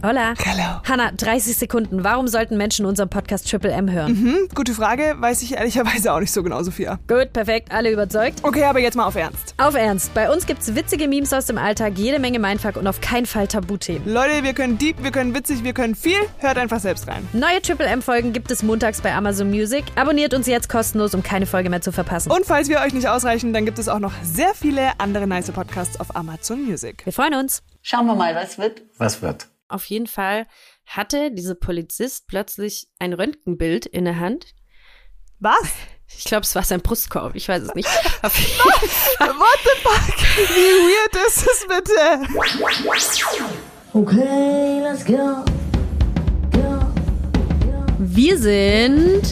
Hola. Hallo. Hanna, 30 Sekunden. Warum sollten Menschen unseren Podcast Triple M hören? Hm, gute Frage, weiß ich ehrlicherweise auch nicht so genau, Sophia. Gut, perfekt, alle überzeugt. Okay, aber jetzt mal auf Ernst. Auf Ernst, bei uns gibt's witzige Memes aus dem Alltag, jede Menge Mindfuck und auf keinen Fall Tabuthemen. Leute, wir können deep, wir können witzig, wir können viel. Hört einfach selbst rein. Neue Triple M-Folgen gibt es montags bei Amazon Music. Abonniert uns jetzt kostenlos, um keine Folge mehr zu verpassen. Und falls wir euch nicht ausreichen, dann gibt es auch noch sehr viele andere nice Podcasts auf Amazon Music. Wir freuen uns. Schauen wir mal, was wird. Was wird? Auf jeden Fall hatte diese Polizist plötzlich ein Röntgenbild in der Hand. Was? Ich glaube, es war sein Brustkorb, ich weiß es nicht. Auf What the fuck? Wie weird ist es bitte? Okay, let's go. Go. Wir sind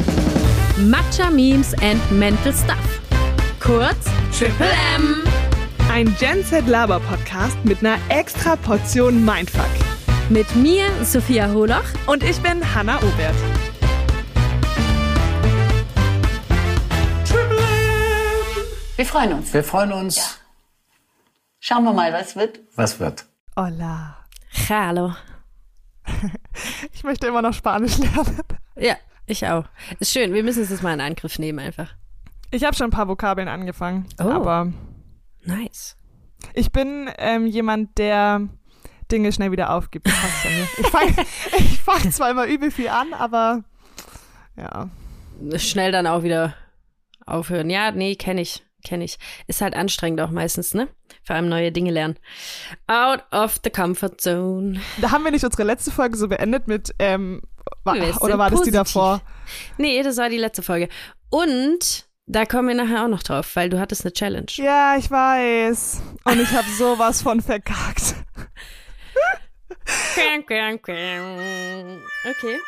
Matcha Memes and Mental Stuff. Kurz Triple M. Ein Gen Z Laber Podcast mit einer extra Portion Mindfuck. Mit mir, Sophia Holoch. Und ich bin Hanna Obert. Wir freuen uns. Wir freuen uns. Schauen wir mal, was wird. Was wird? Hola. Hallo. Ich möchte immer noch Spanisch lernen. Ja, ich auch. Ist schön, wir müssen es jetzt mal in Angriff nehmen einfach. Ich habe schon ein paar Vokabeln angefangen, Oh. aber Nice. ich bin ähm, jemand, der Dinge schnell wieder aufgibt. Ich fange fang zwar immer übel viel an, aber ja. Schnell dann auch wieder aufhören. Ja, nee, kenne ich. Kenne ich. Ist halt anstrengend auch meistens, ne? Vor allem neue Dinge lernen. Out of the comfort zone. Da haben wir nicht unsere letzte Folge so beendet mit, ähm, wa Wir sind oder war das die davor? Nee, das war die letzte Folge. Und da kommen wir nachher auch noch drauf, weil du hattest eine Challenge. Ja, ich weiß. Und ich habe sowas von verkackt. Okay.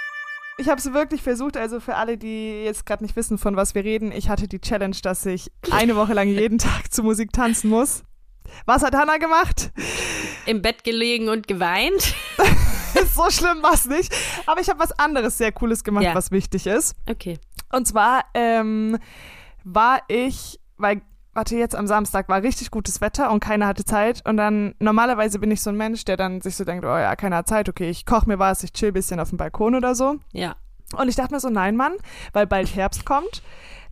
Ich habe es wirklich versucht, also für alle, die jetzt gerade nicht wissen, von was wir reden, ich hatte die Challenge, dass ich eine Woche lang jeden Tag zu Musik tanzen muss. Was hat Hannah gemacht? Im Bett gelegen und geweint. so schlimm war es nicht. Aber ich habe was anderes sehr Cooles gemacht, Ja. was wichtig ist. Okay. Und zwar ähm, war ich, weil, warte, jetzt am Samstag war richtig gutes Wetter und keiner hatte Zeit. Und dann, normalerweise bin ich so ein Mensch, der dann sich so denkt, oh ja, keiner hat Zeit, okay, ich koche mir was, ich chill ein bisschen auf dem Balkon oder so. Ja. Und ich dachte mir so, nein, Mann, weil bald Herbst kommt.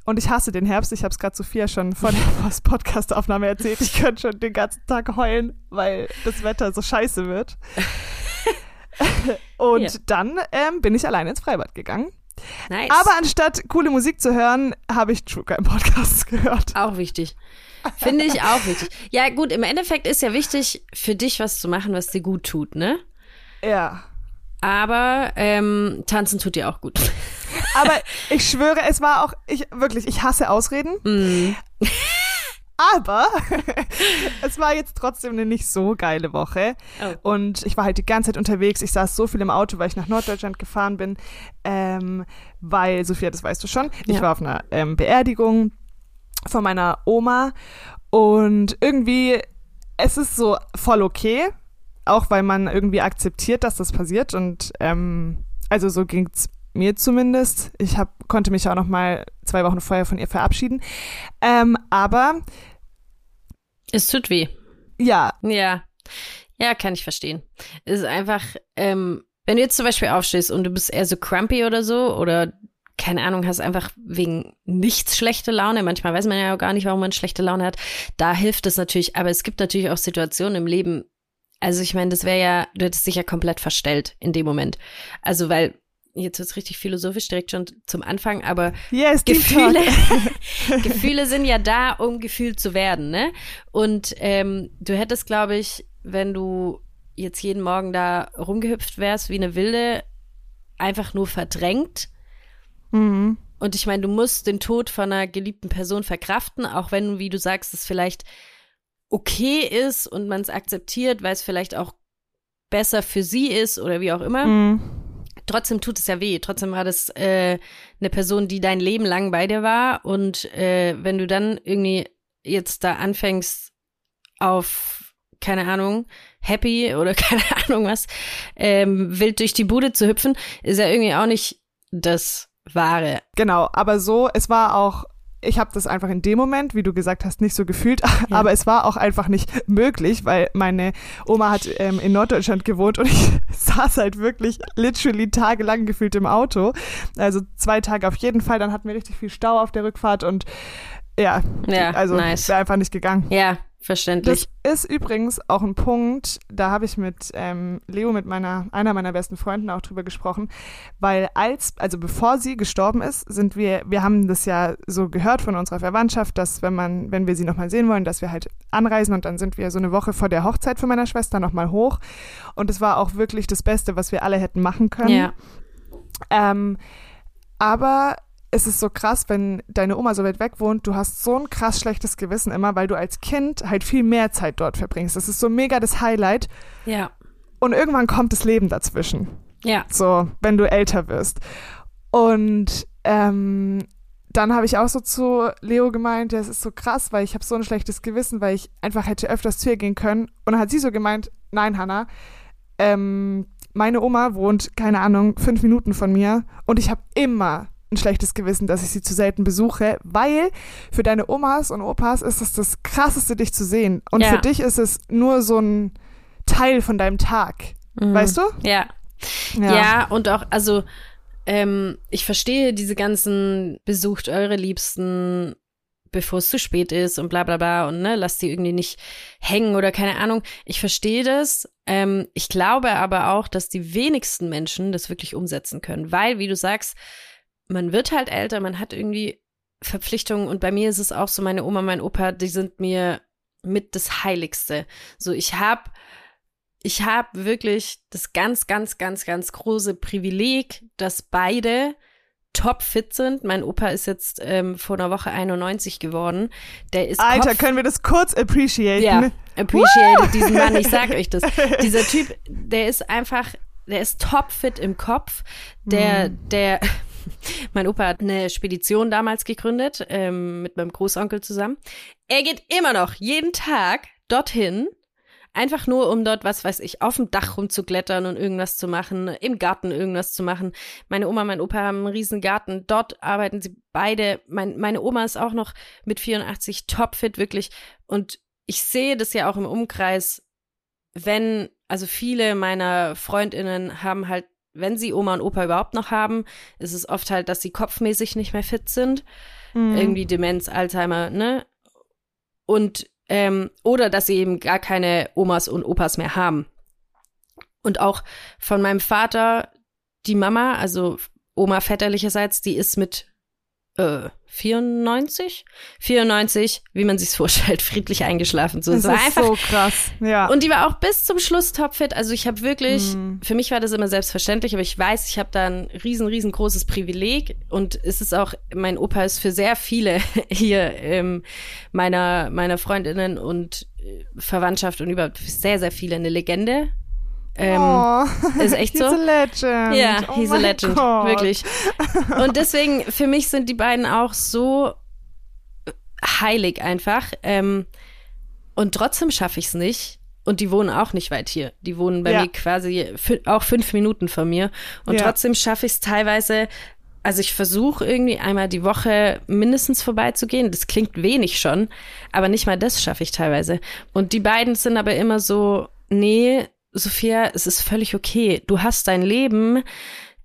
Und ich hasse den Herbst. Ich habe es gerade Sophia schon vor der Podcast-Aufnahme erzählt. Ich könnte schon den ganzen Tag heulen, weil das Wetter so scheiße wird. Und Ja. dann ähm, bin ich alleine ins Freibad gegangen. Nice. Aber anstatt coole Musik zu hören, habe ich True Crime Podcasts gehört. Auch wichtig. Finde ich auch wichtig. Ja, gut, im Endeffekt ist ja wichtig, für dich was zu machen, was dir gut tut, ne? Ja. Aber ähm, tanzen tut dir auch gut. Aber ich schwöre, es war auch, ich wirklich, ich hasse Ausreden. Mm. Aber es war jetzt trotzdem eine nicht so geile Woche. Oh. Und ich war halt die ganze Zeit unterwegs. Ich saß so viel im Auto, weil ich nach Norddeutschland gefahren bin. Ähm, weil, Sophia, das weißt du schon, ich Ja. war auf einer ähm, Beerdigung von meiner Oma. Und irgendwie, es ist so voll okay. Auch weil man irgendwie akzeptiert, dass das passiert. Und ähm, also so ging's mir zumindest. Ich hab, konnte mich auch noch mal zwei Wochen vorher von ihr verabschieden. Ähm, aber Es tut weh. ja, Ja. Ja, kann ich verstehen. Es ist einfach, ähm, wenn du jetzt zum Beispiel aufstehst und du bist eher so crumpy oder so oder keine Ahnung, hast einfach wegen nichts schlechte Laune. Manchmal weiß man ja auch gar nicht, warum man schlechte Laune hat. Da hilft es natürlich. Aber es gibt natürlich auch Situationen im Leben. Also ich meine, das wäre ja, du hättest dich ja komplett verstellt in dem Moment. Also weil, jetzt wird's richtig philosophisch direkt schon zum Anfang, aber yes, Gefühle. Gefühle sind ja da, um gefühlt zu werden, ne? Und ähm, du hättest, glaube ich, wenn du jetzt jeden Morgen da rumgehüpft wärst wie eine Wilde, einfach nur verdrängt. Mhm. Und ich meine, du musst den Tod von einer geliebten Person verkraften, auch wenn, wie du sagst, es vielleicht okay ist und man es akzeptiert, weil es vielleicht auch besser für sie ist oder wie auch immer Mhm. Trotzdem tut es ja weh. Trotzdem war das äh, eine Person, die dein Leben lang bei dir war. Und äh, wenn du dann irgendwie jetzt da anfängst auf, keine Ahnung, happy oder keine Ahnung was, ähm, wild durch die Bude zu hüpfen, ist ja irgendwie auch nicht das Wahre. Genau, aber so, es war auch ich habe das einfach in dem Moment, wie du gesagt hast, nicht so gefühlt, aber es war auch einfach nicht möglich, weil meine Oma hat ähm, in Norddeutschland gewohnt und ich saß halt wirklich literally tagelang gefühlt im Auto. Also zwei Tage auf jeden Fall. Dann hatten wir richtig viel Stau auf der Rückfahrt und ja, Ja, also nice. wäre einfach nicht gegangen. Ja, verständlich. Das ist übrigens auch ein Punkt, da habe ich mit ähm, Leo, mit meiner, einer meiner besten Freunden auch drüber gesprochen, weil als, also bevor sie gestorben ist, sind wir, wir haben das ja so gehört von unserer Verwandtschaft, dass wenn man, wenn wir sie nochmal sehen wollen, dass wir halt anreisen und dann sind wir so eine Woche vor der Hochzeit von meiner Schwester nochmal hoch und es war auch wirklich das Beste, was wir alle hätten machen können. ja. Ähm, aber es ist so krass, wenn deine Oma so weit weg wohnt, du hast so ein krass schlechtes Gewissen immer, weil du als Kind halt viel mehr Zeit dort verbringst. Das ist so mega das Highlight. Ja. Und irgendwann kommt das Leben dazwischen. Ja. So, wenn du älter wirst. Und ähm, dann habe ich auch so zu Leo gemeint, ja, es ist so krass, weil ich habe so ein schlechtes Gewissen, weil ich einfach hätte öfters zu ihr gehen können. Und dann hat sie so gemeint, nein, Hannah, ähm, meine Oma wohnt, keine Ahnung, fünf Minuten von mir und ich habe immer ein schlechtes Gewissen, dass ich sie zu selten besuche, weil für deine Omas und Opas ist es das Krasseste, dich zu sehen. Und Ja. für dich ist es nur so ein Teil von deinem Tag. Mhm. Weißt du? Ja. Ja, und auch, also, ähm, ich verstehe diese ganzen besucht eure Liebsten, bevor es zu spät ist und bla bla bla und ne, lasst die irgendwie nicht hängen oder keine Ahnung. Ich verstehe das. Ähm, ich glaube aber auch, dass die wenigsten Menschen das wirklich umsetzen können, weil, wie du sagst, man wird halt älter, man hat irgendwie Verpflichtungen und bei mir ist es auch so, meine Oma, mein Opa, die sind mir mit das Heiligste. So, ich habe ich habe wirklich das ganz, ganz, ganz, ganz große Privileg, dass beide topfit sind. Mein Opa ist jetzt ähm, vor einer Woche 91 geworden. Der ist Alter, Kopf können wir das kurz appreciaten? ja, appreciate diesen Mann. Ich sag euch das. Dieser Typ, der ist einfach, der ist topfit im Kopf. Der, der, mein Opa hat eine Spedition damals gegründet, ähm, mit meinem Großonkel zusammen. Er geht immer noch jeden Tag dorthin, einfach nur um dort, was weiß ich, auf dem Dach rumzuklettern und irgendwas zu machen, im Garten irgendwas zu machen. Meine Oma, mein Opa haben einen riesen Garten. Dort arbeiten sie beide. Mein, meine Oma ist auch noch mit 84 topfit, wirklich. Und ich sehe das ja auch im Umkreis, wenn, also viele meiner Freundinnen haben halt, wenn sie Oma und Opa überhaupt noch haben, ist es oft halt, dass sie kopfmäßig nicht mehr fit sind. Mhm. Irgendwie Demenz, Alzheimer, ne? Und, ähm, oder dass sie eben gar keine Omas und Opas mehr haben. Und auch von meinem Vater, die Mama, also Oma väterlicherseits, die ist mit äh, 94? 94, wie man sich's vorstellt, friedlich eingeschlafen. So, Das ist einfach so krass. Ja. und die war auch bis zum Schluss topfit. Also ich habe wirklich, Mhm. für mich war das immer selbstverständlich, aber ich weiß, ich habe da ein riesen, riesengroßes Privileg und es ist auch, mein Opa ist für sehr viele hier ähm, meiner, meiner Freundinnen und äh, Verwandtschaft und überhaupt sehr, sehr viele eine Legende. Ähm, oh, ist echt he's so. a legend. ja, oh he's a legend, Gott. wirklich. Und deswegen, für mich sind die beiden auch so heilig einfach. Ähm, und trotzdem schaffe ich es nicht. Und die wohnen auch nicht weit hier. Die wohnen bei Ja. mir quasi auch fünf Minuten von mir. Und Ja. trotzdem schaffe ich es teilweise. Also ich versuche irgendwie einmal die Woche mindestens vorbeizugehen. Das klingt wenig schon, aber nicht mal das schaffe ich teilweise. Und die beiden sind aber immer so, nee, Sophia, es ist völlig okay. Du hast dein Leben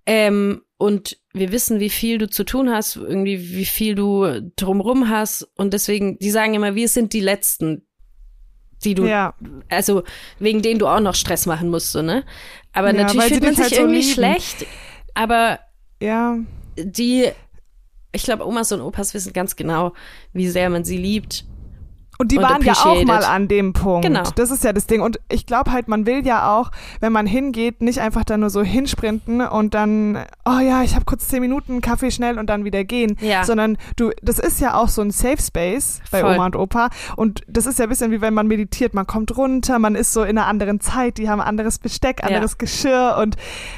ähm, und wir wissen, wie viel du zu tun hast, irgendwie wie viel du drumrum hast. Und deswegen, die sagen immer, wir sind die Letzten, die du, Ja, also wegen denen du auch noch Stress machen musst, so, ne? Aber Ja, natürlich fühlt man halt sich so irgendwie lieben. schlecht. Aber ja. die, ich glaube, Omas und Opas wissen ganz genau, wie sehr man sie liebt. Und die Und waren ja auch mal an dem Punkt. Genau. Das ist ja das Ding. Und ich glaube halt, man will ja auch, wenn man hingeht, nicht einfach da nur so hinsprinten und dann, oh ja, ich habe kurz zehn Minuten, Kaffee schnell und dann wieder gehen. Ja. Sondern du, das ist ja auch so ein Safe Space bei Voll. Oma und Opa. Und das ist ja ein bisschen wie wenn man meditiert. Man kommt runter, man ist so in einer anderen Zeit, die haben anderes Besteck, anderes Geschirr und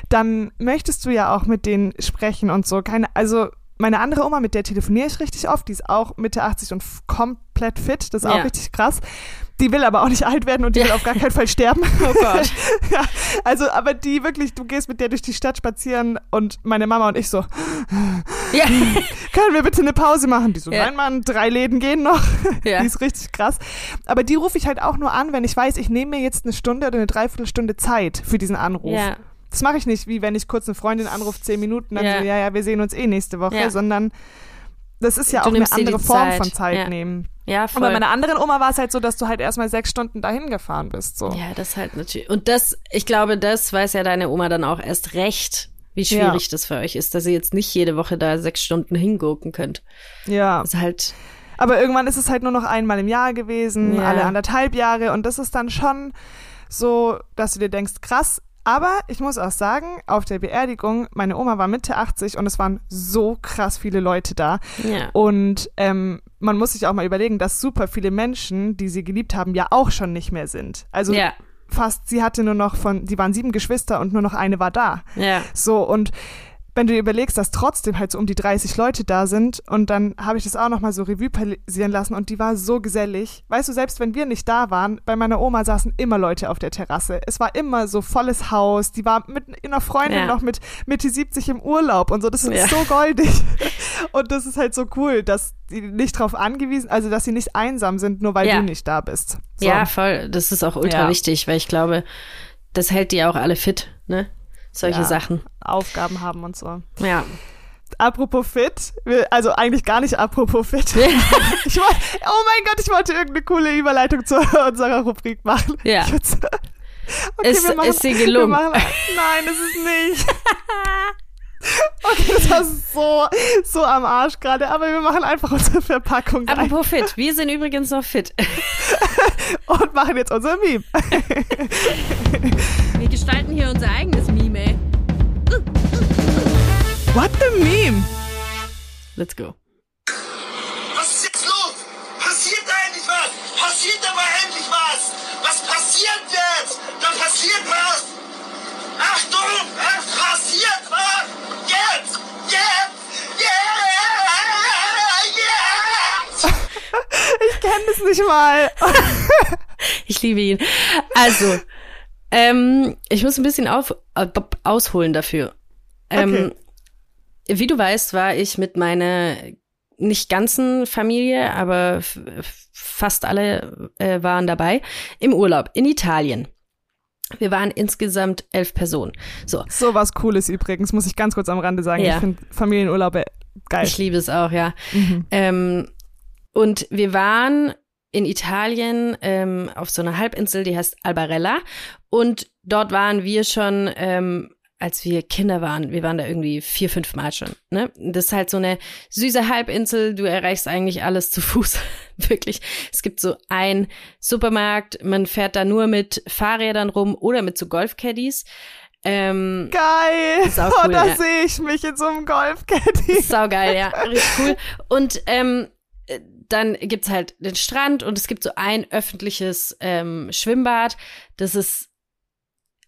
dann möchtest du ja auch mit denen sprechen und so. Keine, also meine andere Oma, mit der telefoniere ich richtig oft, die ist auch Mitte 80 und komplett fit, das ist auch Ja. richtig krass. Die will aber auch nicht alt werden und die will auf gar keinen Fall sterben. Oh Gott. ja, also, aber die wirklich, du gehst mit der durch die Stadt spazieren und meine Mama und ich so, Ja. können wir bitte eine Pause machen? Die so, Ja. nein, Mann, drei Läden gehen noch. Ja. Die ist richtig krass. Aber die rufe ich halt auch nur an, wenn ich weiß, ich nehme mir jetzt eine Stunde oder eine Dreiviertelstunde Zeit für diesen Anruf. Ja. Das mache ich nicht, wie wenn ich kurz eine Freundin anrufe, zehn Minuten, dann Ja. so, ja, ja, wir sehen uns eh nächste Woche, Ja. sondern das ist ja Du auch eine andere Form Zeit. von Zeit Ja. nehmen. Ja, Und voll. bei meiner anderen Oma war es halt so, dass du halt erstmal sechs Stunden dahin gefahren bist. So. Ja, das halt natürlich. Und das, ich glaube, das weiß ja deine Oma dann auch erst recht, wie schwierig das für euch ist, dass ihr jetzt nicht jede Woche da sechs Stunden hingurken könnt. ja. Das ist halt, Aber irgendwann ist es halt nur noch einmal im Jahr gewesen, Ja. alle anderthalb Jahre. Und das ist dann schon so, dass du dir denkst, krass. Aber ich muss auch sagen, auf der Beerdigung, meine Oma war Mitte 80 und es waren so krass viele Leute da. ja. Und ähm, man muss sich auch mal überlegen, dass super viele Menschen, die sie geliebt haben, ja auch schon nicht mehr sind. Also Ja, fast, sie hatte nur noch von, die waren sieben Geschwister und nur noch eine war da. ja. So, und wenn du dir überlegst, dass trotzdem halt so um die 30 Leute da sind und dann habe ich das auch nochmal so Revue passieren lassen und die war so gesellig. Weißt du, selbst wenn wir nicht da waren, bei meiner Oma saßen immer Leute auf der Terrasse. Es war immer so volles Haus. Die war mit einer Freundin Ja. noch mit Mitte 70 im Urlaub und so. Das ist Ja. so goldig. Und das ist halt so cool, dass die nicht drauf angewiesen, also dass sie nicht einsam sind, nur weil Ja. du nicht da bist. So. Ja, voll. Das ist auch ultra wichtig, weil ich glaube, das hält die auch alle fit, ne? Solche Ja. Sachen. Aufgaben haben und so. Ja. Apropos fit, also eigentlich gar nicht apropos fit. Ich wollte, oh mein Gott, ich wollte irgendeine coole Überleitung zu unserer Rubrik machen. Ja. Okay, Ist- machen, ist dir gelungen? Machen, nein, ist es nicht. Okay, das war so, so am Arsch gerade, aber wir machen einfach unsere Verpackung rein Apropos fit. Wir sind übrigens noch fit. und machen jetzt unser Meme. Wir gestalten hier unser eigenes Meme. What the Meme? Let's go. Was ist jetzt los? Passiert da endlich was? Passiert aber endlich was? Was passiert jetzt? Da passiert was! Achtung! Es passiert was! Jetzt! Jetzt! Jetzt! Jetzt! Ich kenne das nicht mal. Ich liebe ihn. Also, ähm, ich muss ein bisschen auf, äh, ausholen dafür. Ähm, Wie du weißt, war ich mit meiner nicht ganzen Familie, aber fast alle äh, waren dabei im Urlaub in Italien. Wir waren insgesamt elf Personen. So, So was Cooles übrigens, muss ich ganz kurz am Rande sagen. Ja. Ich finde Familienurlaube geil. ich liebe es auch, ja. Mhm. Ähm, und wir waren in Italien ähm, auf so einer Halbinsel, die heißt Albarella. Und dort waren wir schon, ähm, als wir Kinder waren, wir waren da irgendwie vier, fünf Mal schon. Ne? Das ist halt so eine süße Halbinsel. Du erreichst eigentlich alles zu Fuß. Wirklich. Es gibt so ein Supermarkt. Man fährt da nur mit Fahrrädern rum oder mit so Golfcaddies. Ähm, Geil. Ist auch oh, cool, da ja. sehe ich mich in so einem Golfcaddy. Saugeil, ja, richtig cool. Und ähm, äh, dann gibt's halt den Strand und es gibt so ein öffentliches ähm, Schwimmbad. Das ist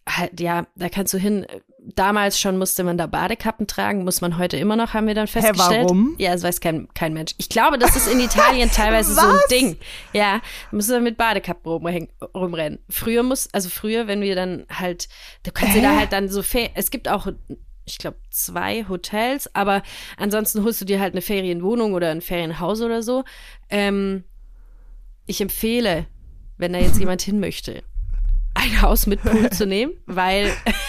halt, ja, da kannst du hin. Damals schon musste man da Badekappen tragen, muss man heute immer noch, haben wir dann festgestellt. warum? Ja, das weiß kein, kein Mensch. Ich glaube, das ist in Italien teilweise so ein? Ding. Ja, da musst du mit Badekappen rumhängen, rumrennen. Früher muss, also früher, wenn wir dann halt, du kannst dir da Hä? halt dann so, es gibt auch ich glaube, zwei Hotels, aber ansonsten holst du dir halt eine Ferienwohnung oder ein Ferienhaus oder so. Ähm, ich empfehle, wenn da jetzt jemand hin möchte, ein Haus mit Pool zu nehmen, weil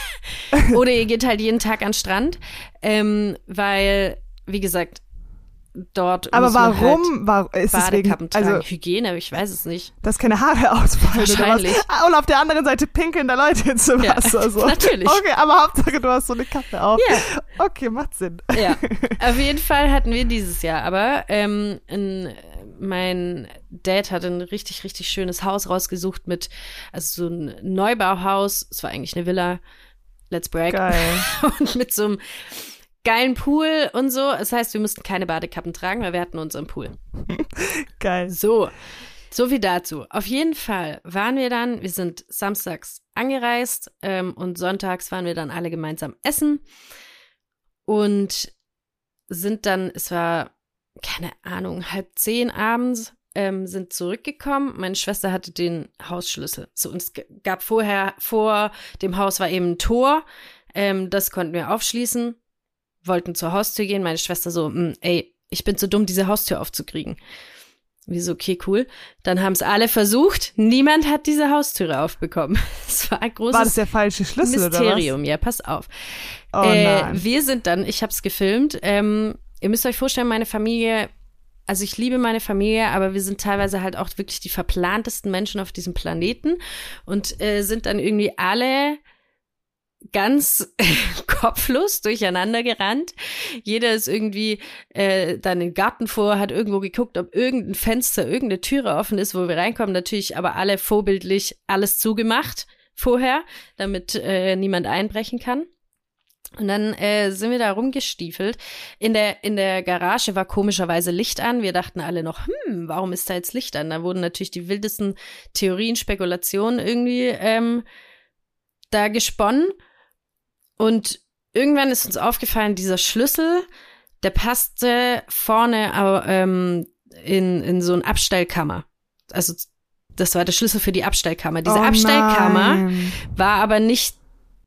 oder ihr geht halt jeden Tag an den Strand, ähm, weil, wie gesagt, dort Aber man warum war, ist halt Badekappen tragen. also, Hygiene, ich weiß es nicht. dass keine Haare ausfallen Wahrscheinlich. Ah, und auf der anderen Seite pinkeln da Leute ins Ja, Wasser. so. natürlich. Okay, aber Hauptsache du hast so eine Kappe auf. Ja. Okay, macht Sinn. Ja, auf jeden Fall hatten wir dieses Jahr aber ähm, ein, mein Dad hat ein richtig, richtig schönes Haus rausgesucht mit, also so ein Neubauhaus, es war eigentlich eine Villa, let's break, Geil. und mit so einem geilen Pool und so. Das heißt, wir mussten keine Badekappen tragen, weil wir hatten unseren Pool. Geil. So, so viel dazu. Auf jeden Fall waren wir dann, wir sind samstags angereist ähm, und sonntags waren wir dann alle gemeinsam essen. Und sind dann, es war, keine Ahnung, halb zehn abends, ähm, sind zurückgekommen. Meine Schwester hatte den Hausschlüssel. So, und es gab vorher, vor dem Haus war eben ein Tor. Ähm, das konnten wir aufschließen, wollten zur Haustür gehen. Meine Schwester so, "Mm, ey, ich bin zu dumm, diese Haustür aufzukriegen. Wir so, okay, cool. Dann haben es alle versucht. Niemand hat diese Haustüre aufbekommen. Es war ein großes War das der falsche Schlüssel Mysterium. Ja, pass auf. oder was? Oh äh, wir sind dann, ich habe es gefilmt. Ähm, ihr müsst euch vorstellen, meine Familie, also ich liebe meine Familie, aber wir sind teilweise halt auch wirklich die verplantesten Menschen auf diesem Planeten und äh, sind dann irgendwie alle ganz kopflos durcheinander gerannt. Jeder ist irgendwie äh, dann den Garten vor, hat irgendwo geguckt, ob irgendein Fenster, irgendeine Türe offen ist, wo wir reinkommen. Natürlich aber alle vorbildlich alles zugemacht vorher, damit äh, niemand einbrechen kann. Und dann äh, sind wir da rumgestiefelt. In der, in der Garage war komischerweise Licht an. Wir dachten alle noch, hm, warum ist da jetzt Licht an? Da wurden natürlich die wildesten Theorien, Spekulationen irgendwie ähm, da gesponnen. Und irgendwann ist uns aufgefallen, dieser Schlüssel, der passte vorne ähm, in, in so eine Abstellkammer. Also das war der Schlüssel für die Abstellkammer. Diese oh Abstellkammer war aber nicht,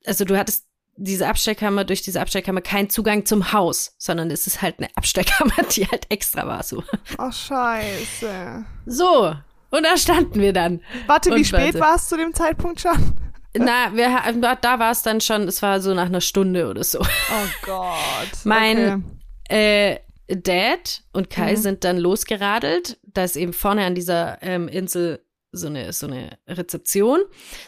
also du hattest diese Abstellkammer, durch diese Abstellkammer keinen Zugang zum Haus, sondern es ist halt eine Abstellkammer, die halt extra war so. Oh, scheiße. So, und da standen wir dann. Warte, wie Und spät warte. war es zu dem Zeitpunkt schon? Na, wir, da war es dann schon, es war so nach einer Stunde oder so. Oh Gott. Mein- Okay. Äh, Dad und Kai Mhm. sind dann losgeradelt. Da ist eben vorne an dieser ähm, Insel so eine, so eine Rezeption,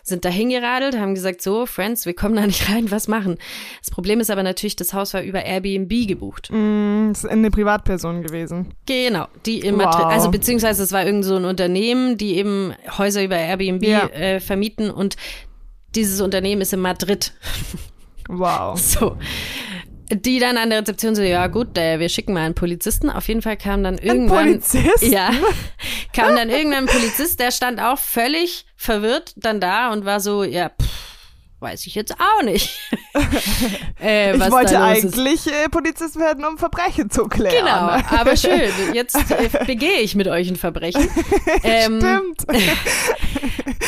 sind da hingeradelt, haben gesagt, so, Friends, wir kommen da nicht rein, was machen? Das Problem ist aber natürlich, das Haus war über Airbnb gebucht. Mm, ist eine Privatperson gewesen. Genau, die in Wow. Madrid, also beziehungsweise es war irgend so ein Unternehmen, die eben Häuser über Airbnb Ja. äh, vermieten und dieses Unternehmen ist in Madrid. Wow. So. Die dann an der Rezeption so, ja gut, äh, wir schicken mal einen Polizisten. Auf jeden Fall kam dann Ein irgendwann. Polizist? Ja, kam dann irgendwann ein Polizist, der stand auch völlig verwirrt dann da und war so, ja, pff, weiß ich jetzt auch nicht. äh, Ich wollte eigentlich äh, Polizist werden, um Verbrechen zu klären. Genau, aber schön. Jetzt äh, begehe ich mit euch ein Verbrechen. Ähm, Stimmt.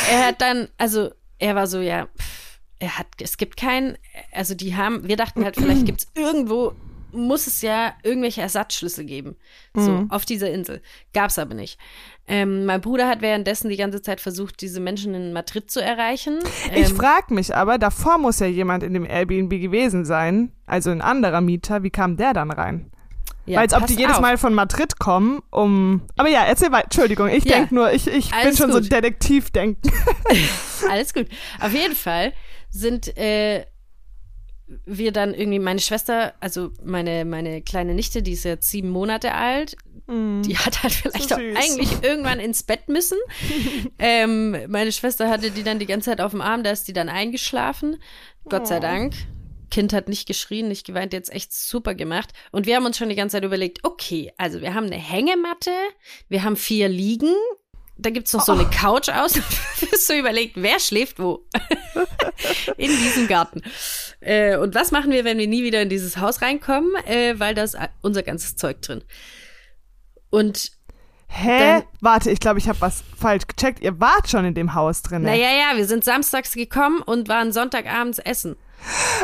er hat dann, also er war so, ja, pff, er hat, es gibt keinen, also die haben, wir dachten halt, vielleicht gibt's irgendwo, muss es ja irgendwelche Ersatzschlüssel geben. So, Mhm. auf dieser Insel. Gab's aber nicht. Ähm, mein Bruder hat währenddessen die ganze Zeit versucht, diese Menschen in Madrid zu erreichen. Ich Ähm, frag mich aber, davor muss ja jemand in dem Airbnb gewesen sein, also ein anderer Mieter. Wie kam der dann rein? ja, Weil als ob die jedes auf. Mal von Madrid kommen, um. Aber ja, erzähl weiter. Entschuldigung, ich Ja. denk nur, ich, ich bin schon so gut. Detektivdenken. Alles gut. Auf jeden Fall sind äh, wir dann irgendwie, meine Schwester, also meine, meine kleine Nichte, die ist jetzt sieben Monate alt, die hat halt vielleicht So auch eigentlich irgendwann ins Bett müssen. ähm, meine Schwester hatte die dann die ganze Zeit auf dem Arm, da ist die dann eingeschlafen. Gott sei Dank. Kind hat nicht geschrien, nicht geweint, jetzt echt super gemacht. Und wir haben uns schon die ganze Zeit überlegt, okay, also wir haben eine Hängematte, wir haben vier Liegen, da gibt's noch so eine Couch aus. Wirst du überlegt, wer schläft wo? in diesem Garten. Äh, und was machen wir, wenn wir nie wieder in dieses Haus reinkommen? Äh, weil da ist unser ganzes Zeug drin. Und Hä? Dann- Warte, ich glaube, ich habe was falsch gecheckt. Ihr wart schon in dem Haus drin. naja, ja, wir sind samstags gekommen und waren Sonntagabends essen.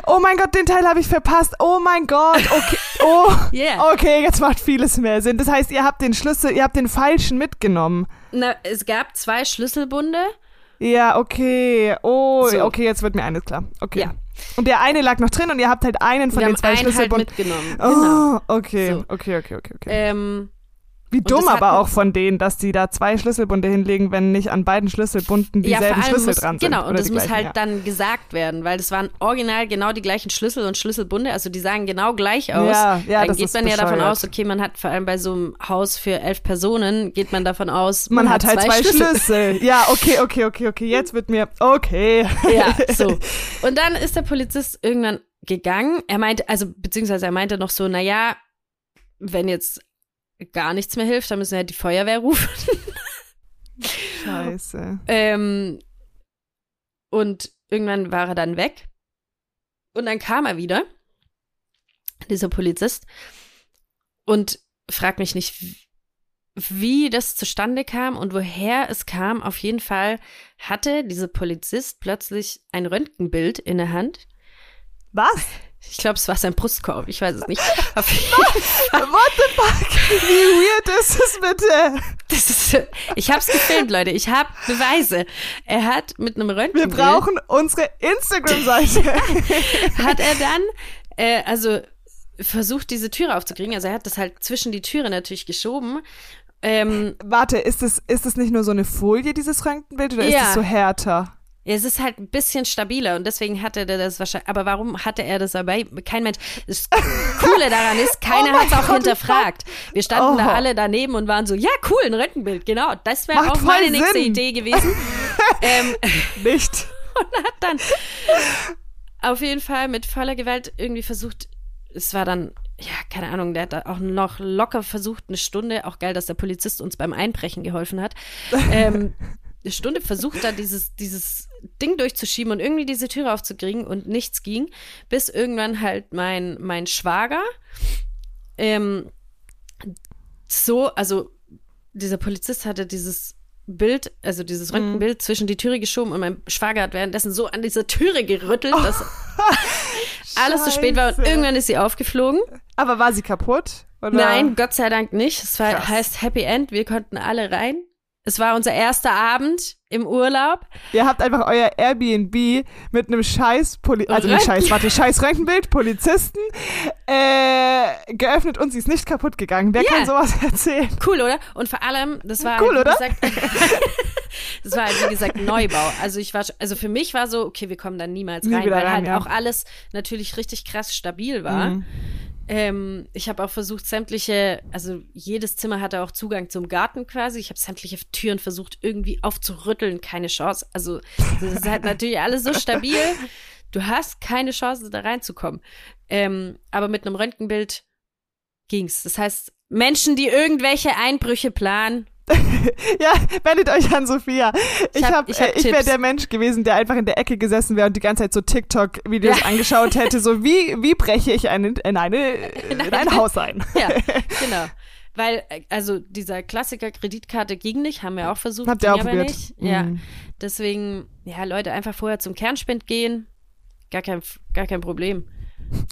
Oh mein Gott, den Teil habe ich verpasst. Oh mein Gott. Okay. Oh. Yeah. Okay, jetzt macht vieles mehr Sinn. Das heißt, ihr habt den Schlüssel, ihr habt den falschen mitgenommen. Na, es gab zwei Schlüsselbunde. Ja, okay. Oh, So. okay, jetzt wird mir eines klar. Okay. Ja. Und der eine lag noch drin und ihr habt halt einen von wir den zwei einen halt Schlüsselbunden. mitgenommen. Genau. Oh, okay. So. Okay, okay, okay, okay. Ähm, Wie dumm aber auch von denen, dass die da zwei Schlüsselbunde hinlegen, wenn nicht an beiden Schlüsselbunden ja, dieselben allem Schlüssel muss, dran sind. genau, und das muss halt ja. dann gesagt werden, weil das waren original genau die gleichen Schlüssel und Schlüsselbunde, also die sahen genau gleich aus. Ja, ja, dann geht man ja davon bescheuert. aus, okay, man hat vor allem bei so einem Haus für elf Personen, geht man davon aus, Man, hat halt zwei Schlüssel. Ja, okay, okay, okay, okay. Jetzt wird mir. Okay. Ja, so. Und dann ist der Polizist irgendwann gegangen. Er meinte, also beziehungsweise er meinte noch so, na ja, wenn jetzt gar nichts mehr hilft, dann müssen wir halt die Feuerwehr rufen. Scheiße. ähm, und irgendwann war er dann weg. Und dann kam er wieder, dieser Polizist, und frag mich nicht, wie das zustande kam und woher es kam. Auf jeden Fall hatte dieser Polizist plötzlich ein Röntgenbild in der Hand. Was? Ich glaube, es war sein Brustkorb. Ich weiß es nicht. What the fuck? Wie weird ist es bitte? Das ist, ich habe es gefilmt, Leute. Ich habe Beweise. Er hat mit einem Wir Röntgenbild brauchen unsere Instagram-Seite. hat er dann, äh, also versucht, diese Türe aufzukriegen. Also er hat das halt zwischen die Türe natürlich geschoben. Ähm, Warte, ist es, ist es nicht nur so eine Folie, dieses Röntgenbild, oder Ja. ist es so härter? Es ist halt ein bisschen stabiler und deswegen hatte der das wahrscheinlich. Aber warum hatte er das dabei? Kein Mensch. Das Coole daran ist, keiner Oh hat es auch Gott, hinterfragt. Wir standen da Oh. alle daneben und waren so, ja, cool, ein Röntgenbild, genau. Das wäre auch meine nächste Sinn. Idee gewesen. ähm, Nicht. hat dann auf jeden Fall mit voller Gewalt irgendwie versucht, es war dann, ja, keine Ahnung, der hat da auch noch locker versucht, eine Stunde, auch geil, dass der Polizist uns beim Einbrechen geholfen hat, ähm, eine Stunde versucht, da dieses, dieses Ding durchzuschieben und irgendwie diese Türe aufzukriegen und nichts ging, bis irgendwann halt mein, mein Schwager, ähm, so, also dieser Polizist hatte dieses Bild, also dieses Röntgenbild zwischen die Türe geschoben und mein Schwager hat währenddessen so an dieser Türe gerüttelt, dass alles zu spät war und irgendwann ist sie aufgeflogen. Aber war sie kaputt? Oder? Nein, Gott sei Dank nicht. Es war, heißt Happy End. Wir konnten alle rein. Es war unser erster Abend im Urlaub. Ihr habt einfach euer Airbnb mit einem scheiß Poli also Röntgen- scheiß, warte, scheiß Röntgenbild, Polizisten äh, geöffnet und sie ist nicht kaputt gegangen. Wer Ja. kann sowas erzählen? Cool, oder? Und vor allem, das war Cool, halt, wie oder? gesagt, das war halt, wie gesagt, Neubau. Also ich war, also für mich war so, okay, wir kommen da niemals Nie rein, weil rein, halt ja. auch alles natürlich richtig krass stabil war. Mhm. Ähm, ich habe auch versucht, sämtliche, also jedes Zimmer hatte auch Zugang zum Garten quasi. Ich habe sämtliche Türen versucht, irgendwie aufzurütteln, keine Chance. Also das ist halt natürlich alles so stabil. Du hast keine Chance, da reinzukommen. Ähm, aber mit einem Röntgenbild ging's. Das heißt, Menschen, die irgendwelche Einbrüche planen, Ja, wendet euch an Sophia. Ich, hab- ich hab äh, ich wäre der Mensch gewesen, der einfach in der Ecke gesessen wäre und die ganze Zeit so TikTok-Videos Ja. angeschaut hätte. So, wie, wie breche ich einen, in, eine, in ein eine- Haus ein? ja, genau. Weil, äh, also dieser Klassiker Kreditkarte ging nicht, haben wir auch versucht, Habt ihr auch aber nicht. Ja, Mhm. deswegen, ja, Leute, einfach vorher zum Kernspind gehen, gar kein, gar kein Problem.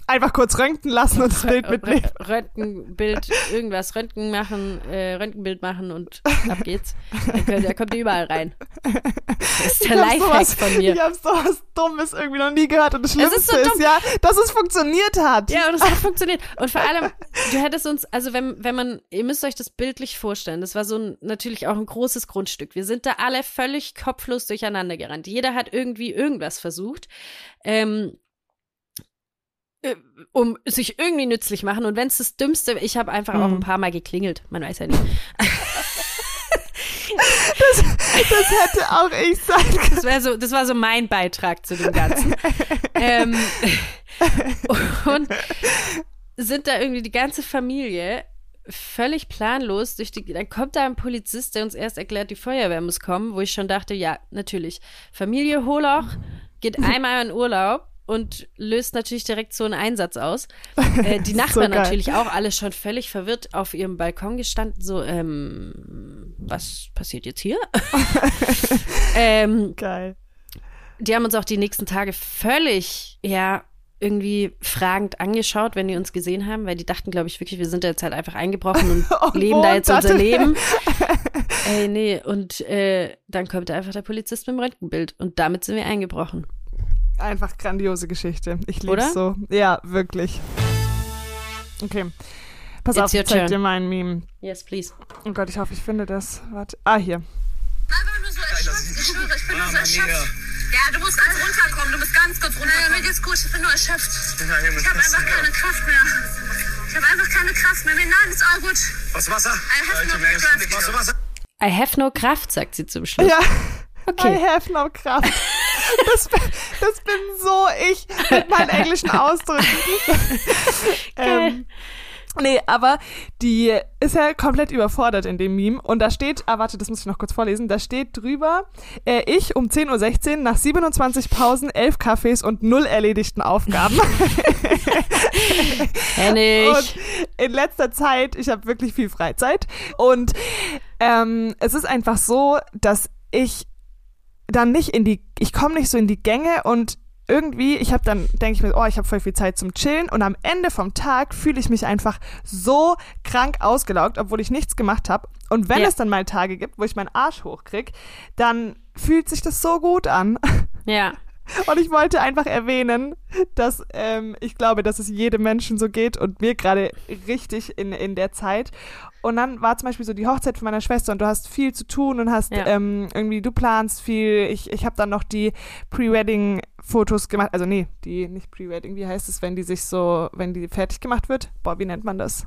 Einfach kurz röntgen lassen und das Bild mitnehmen. Rö- Röntgenbild, irgendwas Röntgen machen, äh, Röntgenbild machen und ab geht's. Da könnt, da kommt ihr überall rein. Das ist der hab Lifehack sowas- von mir. Ich habe sowas Dummes irgendwie noch nie gehört und das Es ist Schlimmste so ist, ja, dass es funktioniert hat. Ja, und es hat funktioniert. Und vor allem, du hättest uns, also wenn, wenn man, ihr müsst euch das bildlich vorstellen, das war so ein, natürlich auch ein großes Grundstück. Wir sind da alle völlig kopflos durcheinander gerannt. Jeder hat irgendwie irgendwas versucht, ähm, äh, um sich irgendwie nützlich machen. Und wenn es das Dümmste, ich habe einfach auch Mhm. ein paar Mal geklingelt. Man weiß ja nicht. Das hätte auch ich sein können. Das, wär so, das war so mein Beitrag zu dem Ganzen. ähm, und sind da irgendwie die ganze Familie völlig planlos durch die. Dann kommt da ein Polizist, der uns erst erklärt, die Feuerwehr muss kommen, wo ich schon dachte, ja, natürlich. Familie Holoch geht einmal in Urlaub und löst natürlich direkt so einen Einsatz aus. Äh, die Nachbarn geil. natürlich auch alle schon völlig verwirrt auf ihrem Balkon gestanden, so, ähm, was passiert jetzt hier? ähm, Geil. die haben uns auch die nächsten Tage völlig, ja, irgendwie fragend angeschaut, wenn die uns gesehen haben, weil die dachten, glaube ich, wirklich, wir sind da jetzt halt einfach eingebrochen und Und leben da jetzt unser. Leben. Ey, nee, und äh, dann kommt da einfach der Polizist mit dem Röntgenbild und damit sind wir eingebrochen. Einfach grandiose Geschichte. Ich liebe so. Ja, wirklich. Okay. Pass It's auf, ich zeig turn. dir mein Meme. Yes, please. Oh Gott, ich hoffe, ich finde das. Warte. Ah, hier. einfach nur so erschöpft. Ich schwöre, ich bin nur so erschöpft. Ja, du musst ganz runterkommen. Du musst ganz kurz runterkommen. Naja, mir geht's gut. Ich bin nur erschöpft. Ich habe einfach keine Kraft mehr. Ich habe einfach keine Kraft mehr. Nein, ist all gut. Was Wasser? I have no Kraft. I have no Kraft, sagt sie zum Schluss. Ja. Okay. I have no Kraft. Das, bin- das bin so ich mit meinen englischen Ausdrücken. ähm, Nee, aber die ist ja komplett überfordert in dem Meme. Und da steht, ah, warte, das muss ich noch kurz vorlesen. Da steht drüber, äh, ich um 10.16 Uhr nach 27 Pausen, 11 Kaffees und null erledigten Aufgaben. Kenn ich. Und in letzter Zeit, ich habe wirklich viel Freizeit. Und ähm, es ist einfach so, dass ich dann nicht in die, ich komme nicht so in die Gänge und irgendwie, ich habe dann, denke ich mir, oh, ich habe voll viel Zeit zum Chillen und am Ende vom Tag fühle ich mich einfach so krank ausgelaugt, obwohl ich nichts gemacht habe. Und wenn Ja. es dann mal Tage gibt, wo ich meinen Arsch hochkrieg, dann fühlt sich das so gut an. Ja. Und ich wollte einfach erwähnen, dass ähm, ich glaube, dass es jedem Menschen so geht und mir gerade richtig in, in der Zeit. Und dann war zum Beispiel so die Hochzeit von meiner Schwester und du hast viel zu tun und hast Ja. ähm, irgendwie, du planst viel. Ich, ich habe dann noch die Pre-Wedding-Fotos gemacht. Also nee, die nicht Pre-Wedding, wie heißt es, wenn die sich so, wenn die fertig gemacht wird? Boah, wie nennt man das?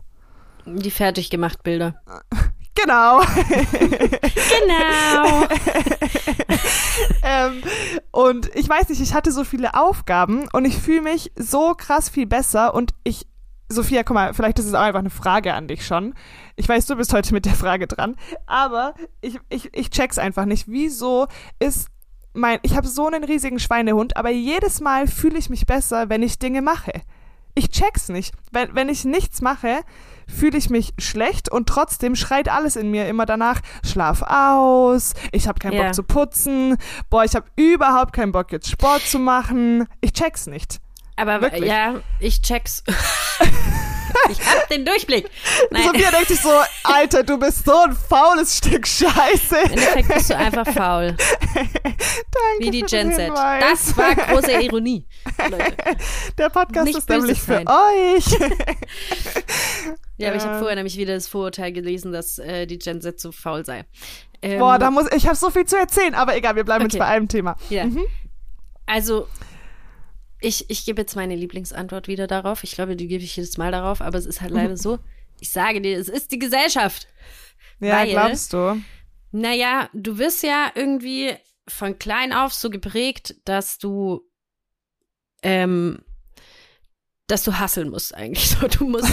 Die fertig gemacht Bilder. Genau. Genau. ähm, und ich weiß nicht, ich hatte so viele Aufgaben und ich fühle mich so krass viel besser und ich, Sophia, guck mal, vielleicht ist es auch einfach eine Frage an dich schon. Ich weiß, du bist heute mit der Frage dran, aber ich, ich, ich check's einfach nicht. Wieso ist mein, ich habe so einen riesigen Schweinehund, aber jedes Mal fühle ich mich besser, wenn ich Dinge mache. Ich check's nicht. Wenn, wenn ich nichts mache, fühle ich mich schlecht und trotzdem schreit alles in mir immer danach, schlaf aus, ich habe keinen Ja. Bock zu putzen, boah, ich habe überhaupt keinen Bock jetzt Sport zu machen. Ich check's nicht. Aber Wirklich? ja, ich check's. ich hab den Durchblick. Nein, Sophia denkt sich so, Alter, du bist so ein faules Stück Scheiße. im Endeffekt bist du einfach faul. Danke Wie die Gen Z. Das war große Ironie, Leute. Der Podcast nicht ist nämlich für euch. Ja, aber ich habe Ähm. vorher nämlich wieder das Vorurteil gelesen, dass äh, die Gen Z so faul sei. Ähm, Boah, da muss ich habe so viel zu erzählen, aber egal, wir bleiben jetzt Okay. bei einem Thema. Ja. Also, ich, ich gebe jetzt meine Lieblingsantwort wieder darauf. Ich glaube, die gebe ich jedes Mal darauf, aber es ist halt leider so. Ich sage dir, es ist die Gesellschaft. Ja, Weil- glaubst du? Naja, du wirst ja irgendwie von klein auf so geprägt, dass du, ähm, dass du hasseln musst eigentlich. So, du musst,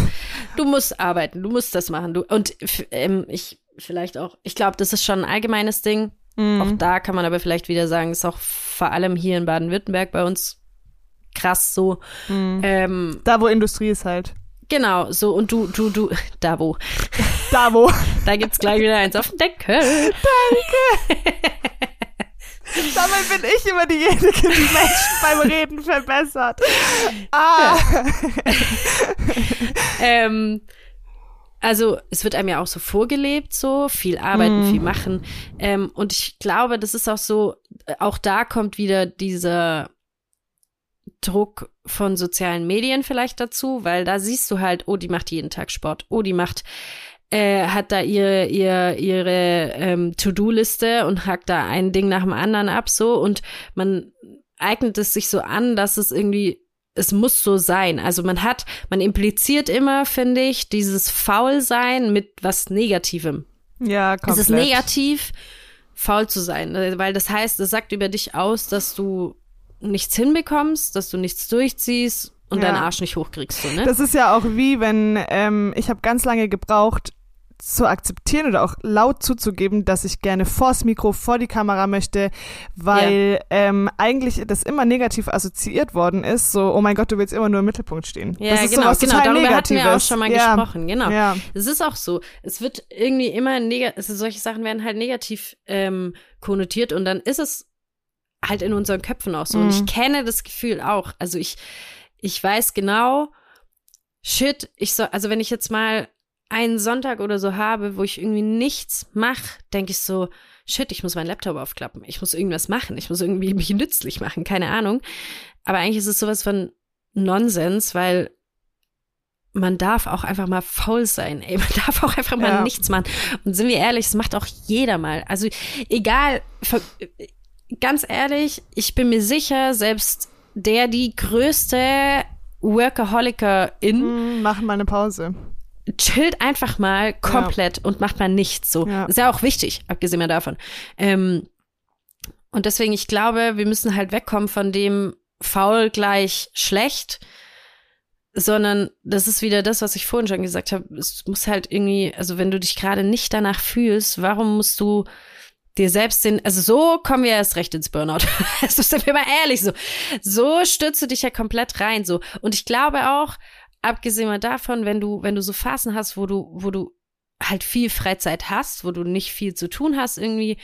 du musst arbeiten, du musst das machen. Du und ähm, ich vielleicht auch. Ich glaube, das ist schon ein allgemeines Ding. Mhm. Auch da kann man aber vielleicht wieder sagen, ist auch vor allem hier in Baden-Württemberg bei uns krass so. Mhm. Ähm, Da, wo Industrie ist halt. genau, so und du, du, du, da wo. Da, wo. Da gibt's gleich wieder eins auf den Deckel. Dabei bin ich immer diejenige, die Menschen beim Reden verbessert. Ah. ähm, also es wird einem ja auch so vorgelebt, so viel arbeiten, Mhm. viel machen. Ähm, und ich glaube, das ist auch so, auch da kommt wieder dieser Druck von sozialen Medien vielleicht dazu, weil da siehst du halt, oh, die macht jeden Tag Sport, oh, die macht, äh, hat da ihre, ihre, ihre ähm, To-Do-Liste und hackt da ein Ding nach dem anderen ab, so und man eignet es sich so an, dass es irgendwie es muss so sein. Also man hat, man impliziert immer, finde ich, dieses Faulsein mit was Negativem. Ja, komplett. Es ist negativ, faul zu sein, weil das heißt, es sagt über dich aus, dass du nichts hinbekommst, dass du nichts durchziehst und Ja. deinen Arsch nicht hochkriegst, so, ne? Das ist ja auch wie, wenn ähm, ich habe ganz lange gebraucht zu akzeptieren oder auch laut zuzugeben, dass ich gerne vors Mikro, vor die Kamera möchte, weil ähm, eigentlich das immer negativ assoziiert worden ist. So, oh mein Gott, du willst immer nur im Mittelpunkt stehen. Ja, das ist genau, sowas genau. total Darüber hatten Negatives. wir auch schon mal ja. gesprochen, genau. Ja. Es ist auch so. Es wird irgendwie immer negativ, also solche Sachen werden halt negativ ähm, konnotiert und dann ist es halt in unseren Köpfen auch so. Und ich Mhm. kenne das Gefühl auch. Also ich, ich weiß genau, shit, ich so, also wenn ich jetzt mal einen Sonntag oder so habe, wo ich irgendwie nichts mache, denke ich so, shit, ich muss meinen Laptop aufklappen. Ich muss irgendwas machen. Ich muss irgendwie mich nützlich machen. Keine Ahnung. Aber eigentlich ist es sowas von Nonsens, weil man darf auch einfach mal faul sein, ey. Man darf auch einfach mal Ja. nichts machen. Und sind wir ehrlich, das macht auch jeder mal. Also egal, ganz ehrlich, ich bin mir sicher, selbst der die größte Workaholikerin Hm, machen mal eine Pause. Chillt einfach mal komplett und macht mal nichts. So Ja. ist ja auch wichtig, abgesehen davon. Ähm, und deswegen, ich glaube, wir müssen halt wegkommen von dem faul gleich schlecht. sondern das ist wieder das, was ich vorhin schon gesagt habe. Es muss halt irgendwie, also wenn du dich gerade nicht danach fühlst, warum musst du dir selbst den, also so kommen wir erst recht ins Burnout. Also sind wir mal ehrlich, so, so stürzt du dich ja komplett rein, so. Und ich glaube auch, abgesehen mal davon, wenn du, wenn du so Phasen hast, wo du, wo du halt viel Freizeit hast, wo du nicht viel zu tun hast, irgendwie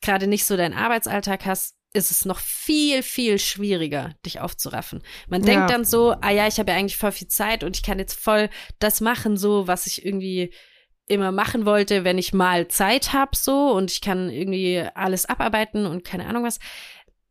gerade nicht so deinen Arbeitsalltag hast, ist es noch viel, viel schwieriger, dich aufzuraffen. Man denkt Ja. dann so, ah ja, ich habe ja eigentlich voll viel Zeit und ich kann jetzt voll das machen, so, was ich irgendwie immer machen wollte, wenn ich mal Zeit hab, so, und ich kann irgendwie alles abarbeiten und keine Ahnung was.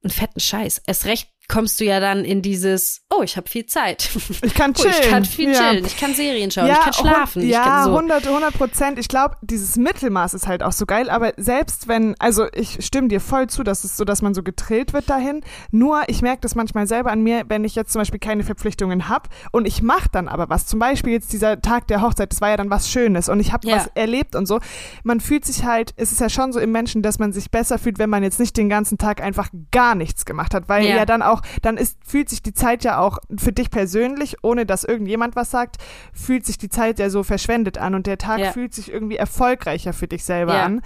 Ein fetten Scheiß. Erst recht kommst du ja dann in dieses, oh, ich habe viel Zeit. Ich kann Oh, chillen. ich kann viel ja. chillen, ich kann Serien schauen, ich kann schlafen, ich Ja, kann so. 100, 100 Prozent. Ich glaube, dieses Mittelmaß ist halt auch so geil. Aber selbst wenn, also ich stimme dir voll zu, dass es so, dass man so getrillt wird dahin. Nur ich merke das manchmal selber an mir, wenn ich jetzt zum Beispiel keine Verpflichtungen habe und ich mache dann aber was. Zum Beispiel jetzt dieser Tag der Hochzeit, das war ja dann was Schönes und ich habe Ja. was erlebt und so. Man fühlt sich halt, es ist ja schon so im Menschen, dass man sich besser fühlt, wenn man jetzt nicht den ganzen Tag einfach gar nichts gemacht hat, weil Ja. ja, dann auch, dann ist, fühlt sich die Zeit ja auch für dich persönlich, ohne dass irgendjemand was sagt, fühlt sich die Zeit ja so verschwendet an und der Tag Ja. fühlt sich irgendwie erfolgreicher für dich selber Ja. an.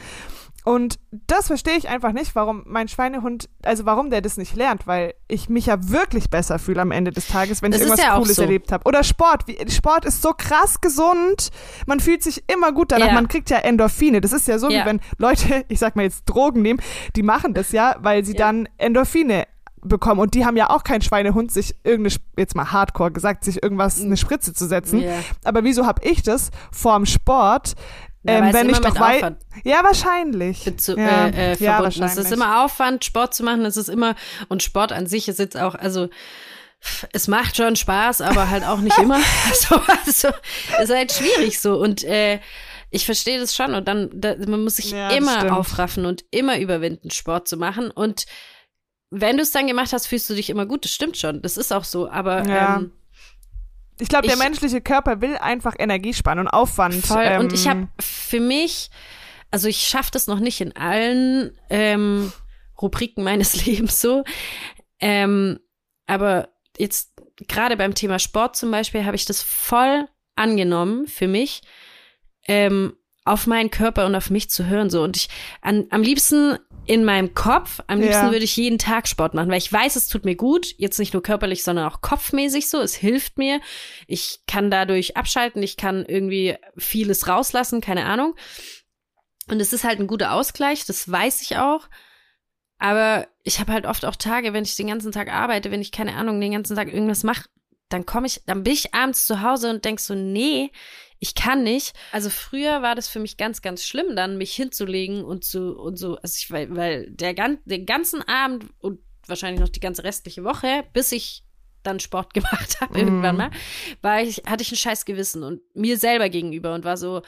Und das verstehe ich einfach nicht, warum mein Schweinehund, also warum der das nicht lernt, weil ich mich ja wirklich besser fühle am Ende des Tages, wenn Das ich irgendwas ja auch Cooles so. erlebt habe. Oder Sport. Wie, Sport ist so krass gesund. Man fühlt sich immer gut danach. Ja. Man kriegt ja Endorphine. Das ist ja so, Ja. wie wenn Leute, ich sag mal jetzt Drogen nehmen, die machen das ja, weil sie dann Endorphine bekommen. Und die haben ja auch keinen Schweinehund, sich irgendeine, jetzt mal hardcore gesagt, sich irgendwas, eine Spritze zu setzen. Ja. Aber wieso habe ich das vorm Sport, Ja, ähm, es wenn ich doch weiß. Ja, wahrscheinlich. zu, ja, äh, äh, ja, verbunden. es ist wahrscheinlich. immer Aufwand, Sport zu machen. Es ist immer, und Sport an sich ist jetzt auch, also, es macht schon Spaß, aber halt auch nicht immer. so, also, ist halt schwierig so. Und äh, ich verstehe das schon. Und dann, da, man muss sich Ja, immer stimmt. aufraffen und immer überwinden, Sport zu machen. Und wenn du es dann gemacht hast, fühlst du dich immer gut. Das stimmt schon. Das ist auch so. Aber Ja. ähm, Ich glaube, der Ich- menschliche Körper will einfach Energie sparen und Aufwand. Voll. Ähm, und ich habe für mich, also ich schaffe das noch nicht in allen ähm, Rubriken meines Lebens so. Ähm, aber jetzt gerade beim Thema Sport zum Beispiel habe ich das voll angenommen für mich, ähm, auf meinen Körper und auf mich zu hören so. Und ich an, am liebsten in meinem Kopf, am Ja. liebsten würde ich jeden Tag Sport machen, weil ich weiß, es tut mir gut, jetzt nicht nur körperlich, sondern auch kopfmäßig so. Es hilft mir. Ich kann dadurch abschalten, ich kann irgendwie vieles rauslassen, keine Ahnung. Und es ist halt ein guter Ausgleich, das weiß ich auch. Aber ich habe halt oft auch Tage, wenn ich den ganzen Tag arbeite, wenn ich keine Ahnung, den ganzen Tag irgendwas mache, dann komme ich, dann bin ich abends zu Hause und denk so, nee, ich kann nicht. Also früher war das für mich ganz, ganz schlimm, dann mich hinzulegen und so und so, also ich, weil, weil der gan den ganzen Abend und wahrscheinlich noch die ganze restliche Woche, bis ich dann Sport gemacht habe irgendwann mal, war ich, hatte ich ein scheiß Gewissen und mir selber gegenüber und war so,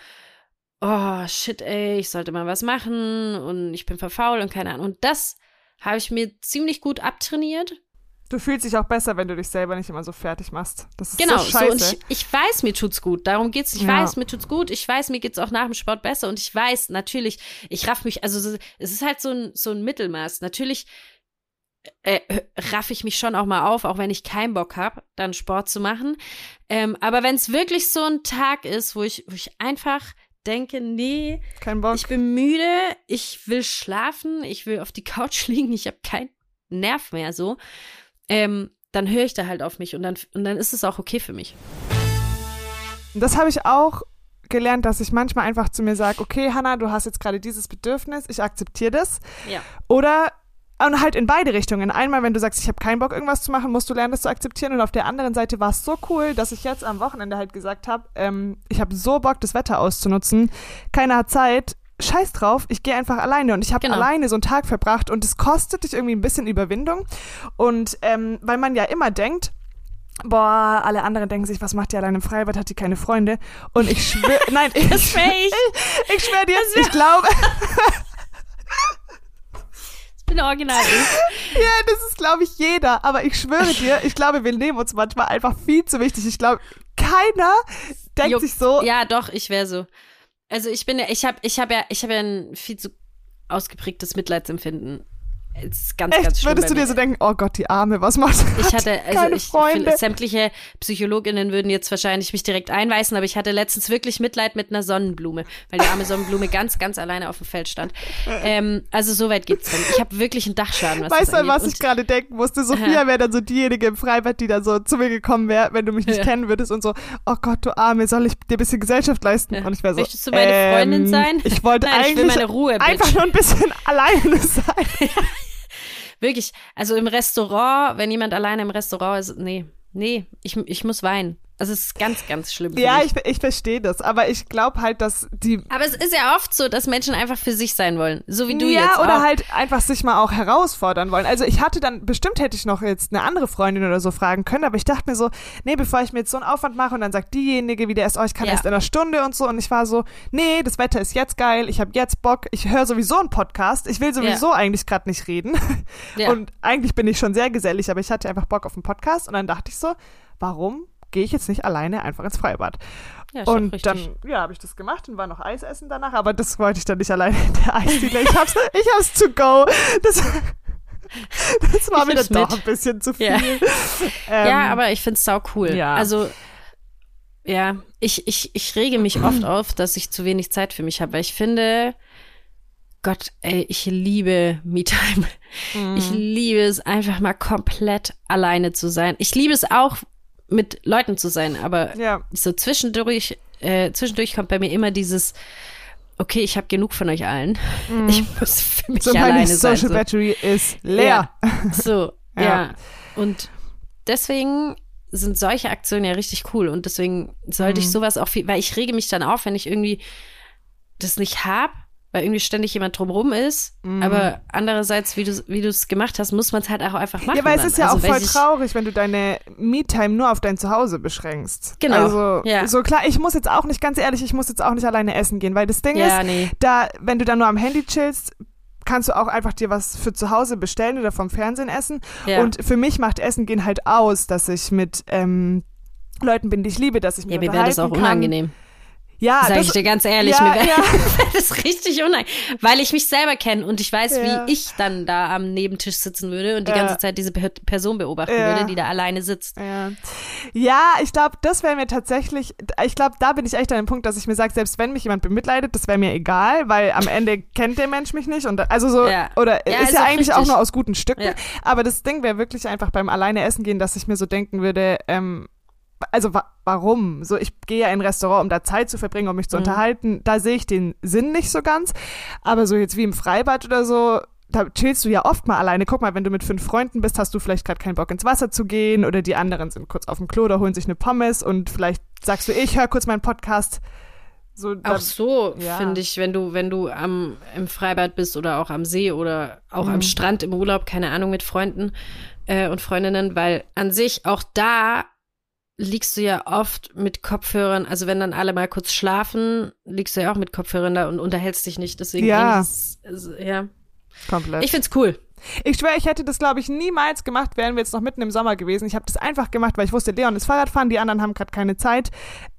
oh shit, ey, ich sollte mal was machen und ich bin verfault und keine Ahnung. Und das habe ich mir ziemlich gut abtrainiert. Du fühlst dich auch besser, wenn du dich selber nicht immer so fertig machst. Das ist Genau, so so, scheiße. und ich, ich weiß, mir tut's gut. Darum geht's. Ich Ja. weiß, mir tut's gut. Ich weiß, mir geht's auch nach dem Sport besser. Und ich weiß, natürlich, ich raff mich, also so- es ist halt so ein, so ein Mittelmaß. Natürlich äh, raff ich mich schon auch mal auf, auch wenn ich keinen Bock habe, dann Sport zu machen. Ähm, aber wenn es wirklich so ein Tag ist, wo ich, wo ich einfach denke, nee, Kein Bock. ich bin müde, ich will schlafen, ich will auf die Couch liegen, ich habe keinen Nerv mehr so, ähm, dann höre ich da halt auf mich und dann, und dann ist es auch okay für mich. Das habe ich auch gelernt, dass ich manchmal einfach zu mir sage, okay, Hannah, du hast jetzt gerade dieses Bedürfnis, ich akzeptiere das. Ja. Oder und halt in beide Richtungen. Einmal, wenn du sagst, ich habe keinen Bock, irgendwas zu machen, musst du lernen, das zu akzeptieren. Und auf der anderen Seite war es so cool, dass ich jetzt am Wochenende halt gesagt habe, ähm, ich habe so Bock, das Wetter auszunutzen. Keiner hat Zeit. Scheiß drauf, ich gehe einfach alleine und ich habe Genau. alleine so einen Tag verbracht und es kostet dich irgendwie ein bisschen Überwindung und ähm, weil man ja immer denkt, boah, alle anderen denken sich, was macht die alleine im Freibad, hat die keine Freunde und ich schwöre, nein, ich, Das ich. ich, ich schwöre dir, ich glaube, Ich bin original. ich. Ja, das ist, glaube ich, jeder. Aber ich schwöre dir, ich glaube, wir nehmen uns manchmal einfach viel zu wichtig. Ich glaube, keiner denkt Jo, sich so, Ja, doch, ich wäre so. Also ich bin ja, ich habe ich hab ja, ich habe ja ein viel zu ausgeprägtes Mitleidsempfinden. Es ist ganz, Echt, ganz schlimm. würdest du dir so denken, oh Gott, die Arme, was macht? Ich hatte, also keine ich Freunde. finde, sämtliche Psychologinnen würden jetzt wahrscheinlich mich direkt einweisen, aber ich hatte letztens wirklich Mitleid mit einer Sonnenblume, weil die arme Sonnenblume ganz, ganz alleine auf dem Feld stand. Ähm, also so weit geht's dann. Ich habe wirklich einen Dachschaden, was Weißt du, was Und- ich gerade denken musste? Sophia wäre dann so diejenige im Freibad, die dann so zu mir gekommen wäre, wenn du mich nicht Ja. kennen würdest und so, oh Gott, du Arme, soll ich dir ein bisschen Gesellschaft leisten? Ja. Und ich wäre so, Möchtest du meine Freundin ähm, sein? Ich wollte Nein, ich will eigentlich meine Ruhe, Bitch. einfach nur ein bisschen alleine sein. Wirklich, also im Restaurant, wenn jemand alleine im Restaurant ist, nee, nee, ich, ich muss weinen. Also es ist ganz, ganz schlimm. Ja, mich. ich, ich verstehe das, aber ich glaube halt, dass die Aber es ist ja oft so, dass Menschen einfach für sich sein wollen. So wie du ja, jetzt oder auch. halt einfach sich mal auch herausfordern wollen. Also ich hatte dann, bestimmt hätte ich noch jetzt eine andere Freundin oder so fragen können, aber ich dachte mir so, nee, bevor ich mir jetzt so einen Aufwand mache und dann sagt diejenige wieder erst, oh, ich kann Ja. erst in einer Stunde und so und ich war so, nee, das Wetter ist jetzt geil, ich habe jetzt Bock, ich höre sowieso einen Podcast, ich will sowieso eigentlich gerade nicht reden Ja. und eigentlich bin ich schon sehr gesellig, aber ich hatte einfach Bock auf einen Podcast und dann dachte ich so, warum gehe ich jetzt nicht alleine einfach ins Freibad? ja, Und dann, ja, habe ich das gemacht und war noch Eis essen danach, aber das wollte ich dann nicht alleine in der Eisdiele. Ich hab's, ich hab's to go. Das, das war Ich mir dann doch ein bisschen zu viel. Ja. Ähm, ja, aber ich find's sau cool. ja. Also, ja, ich, ich, ich rege mich oft auf, dass ich zu wenig Zeit für mich habe, weil ich finde, Gott, ey, ich liebe Me-Time. Mhm. Ich liebe es einfach mal komplett alleine zu sein. Ich liebe es auch, mit Leuten zu sein, aber Ja. so zwischendurch, äh, zwischendurch kommt bei mir immer dieses, okay, ich habe genug von euch allen. Ich muss für mich Mhm. so meine alleine Social sein. So. Battery ist leer. Ja. So, Ja. ja. Und deswegen sind solche Aktionen ja richtig cool und deswegen sollte Mhm. ich sowas auch viel, weil ich rege mich dann auf, wenn ich irgendwie das nicht hab, weil irgendwie ständig jemand drumrum ist. Mhm. Aber andererseits, wie du wie du es gemacht hast, muss man es halt auch einfach machen. Ja, weil es ist ja Also auch voll traurig, wenn du deine Me-Time nur auf dein Zuhause beschränkst. Genau, Also, ja. so klar, ich muss jetzt auch nicht, ganz ehrlich, ich muss jetzt auch nicht alleine essen gehen, weil das Ding Ja, ist, nee. da, wenn du dann nur am Handy chillst, kannst du auch einfach dir was für zu Hause bestellen oder vom Fernsehen essen. Ja. Und für mich macht Essen gehen halt aus, dass ich mit ähm, Leuten bin, die ich liebe, dass ich mich Ja, mir wäre das auch unterhalten kann. Ja, Sag das, ich dir ganz ehrlich, ja, mir wäre ja. das richtig unangenehm, weil ich mich selber kenne und ich weiß, Ja. wie ich dann da am Nebentisch sitzen würde und die ganze Zeit diese Per- Person beobachten würde, die da alleine sitzt. Ja, ich glaube, das wäre mir tatsächlich, ich glaube, da bin ich echt an dem Punkt, dass ich mir sage, selbst wenn mich jemand bemitleidet, das wäre mir egal, weil am Ende kennt der Mensch mich nicht und also so, Ja. oder ist ist ja auch eigentlich auch richtig. nur aus guten Stücken, aber das Ding wäre wirklich einfach beim alleine essen gehen, dass ich mir so denken würde, ähm, also wa warum? So, ich gehe ja in ein Restaurant, um da Zeit zu verbringen, um mich zu Mhm. unterhalten. Da sehe ich den Sinn nicht so ganz. Aber so jetzt wie im Freibad oder so, da chillst du ja oft mal alleine. Guck mal, wenn du mit fünf Freunden bist, hast du vielleicht gerade keinen Bock ins Wasser zu gehen oder die anderen sind kurz auf dem Klo oder holen sich eine Pommes und vielleicht sagst du, ich höre kurz meinen Podcast. So, da- Auch so ja. finde ich, wenn du, wenn du am, im Freibad bist oder auch am See oder auch Mhm. am Strand im Urlaub, keine Ahnung, mit Freunden äh, und Freundinnen, weil an sich auch da liegst du ja oft mit Kopfhörern, also wenn dann alle mal kurz schlafen, liegst du ja auch mit Kopfhörern da und unterhältst dich nicht. Deswegen Ja. ist, ist, ja. komplett. Ich find's cool. Ich schwöre, ich hätte das, glaube ich, niemals gemacht, wären wir jetzt noch mitten im Sommer gewesen. Ich habe das einfach gemacht, weil ich wusste, Leon ist Fahrradfahren, die anderen haben gerade keine Zeit.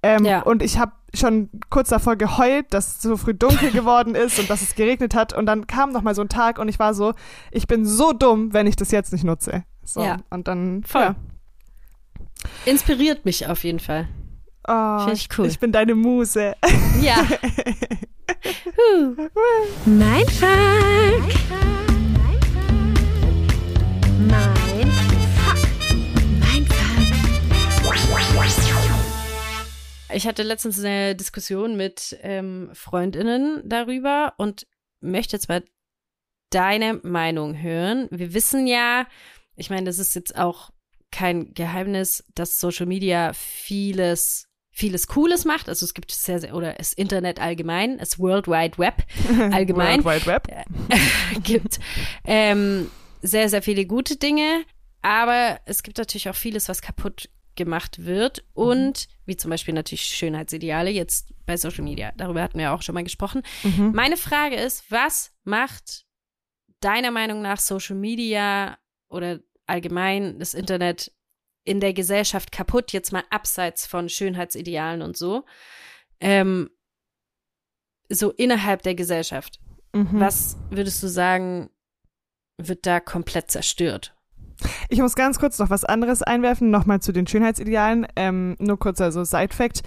Ähm, Ja. Und ich habe schon kurz davor geheult, dass es so früh dunkel geworden ist und dass es geregnet hat. Und dann kam noch mal so ein Tag und ich war so, ich bin so dumm, wenn ich das jetzt nicht nutze. So. Ja. Und dann, Voll. ja. Inspiriert mich auf jeden Fall. Oh, ich cool. Ich bin deine Muse. Ja. Mein Fuck. Mein Fuck. Mein Fuck. Ich hatte letztens eine Diskussion mit ähm, Freundinnen darüber und möchte jetzt mal deine Meinung hören. Wir wissen ja, ich meine, das ist jetzt auch kein Geheimnis, dass Social Media vieles vieles Cooles macht. Also es gibt sehr, sehr, oder das Internet allgemein, das World Wide Web allgemein World Wide Web. gibt ähm, sehr, sehr viele gute Dinge, aber es gibt natürlich auch vieles, was kaputt gemacht wird und wie zum Beispiel natürlich Schönheitsideale jetzt bei Social Media. Darüber hatten wir auch schon mal gesprochen. Mhm. Meine Frage ist, was macht deiner Meinung nach Social Media oder allgemein das Internet in der Gesellschaft kaputt, jetzt mal abseits von Schönheitsidealen und so, ähm, so innerhalb der Gesellschaft? Mhm. Was würdest du sagen, wird da komplett zerstört. Ich muss ganz kurz noch was anderes einwerfen, nochmal zu den Schönheitsidealen. Ähm, nur kurzer so Side-Fact,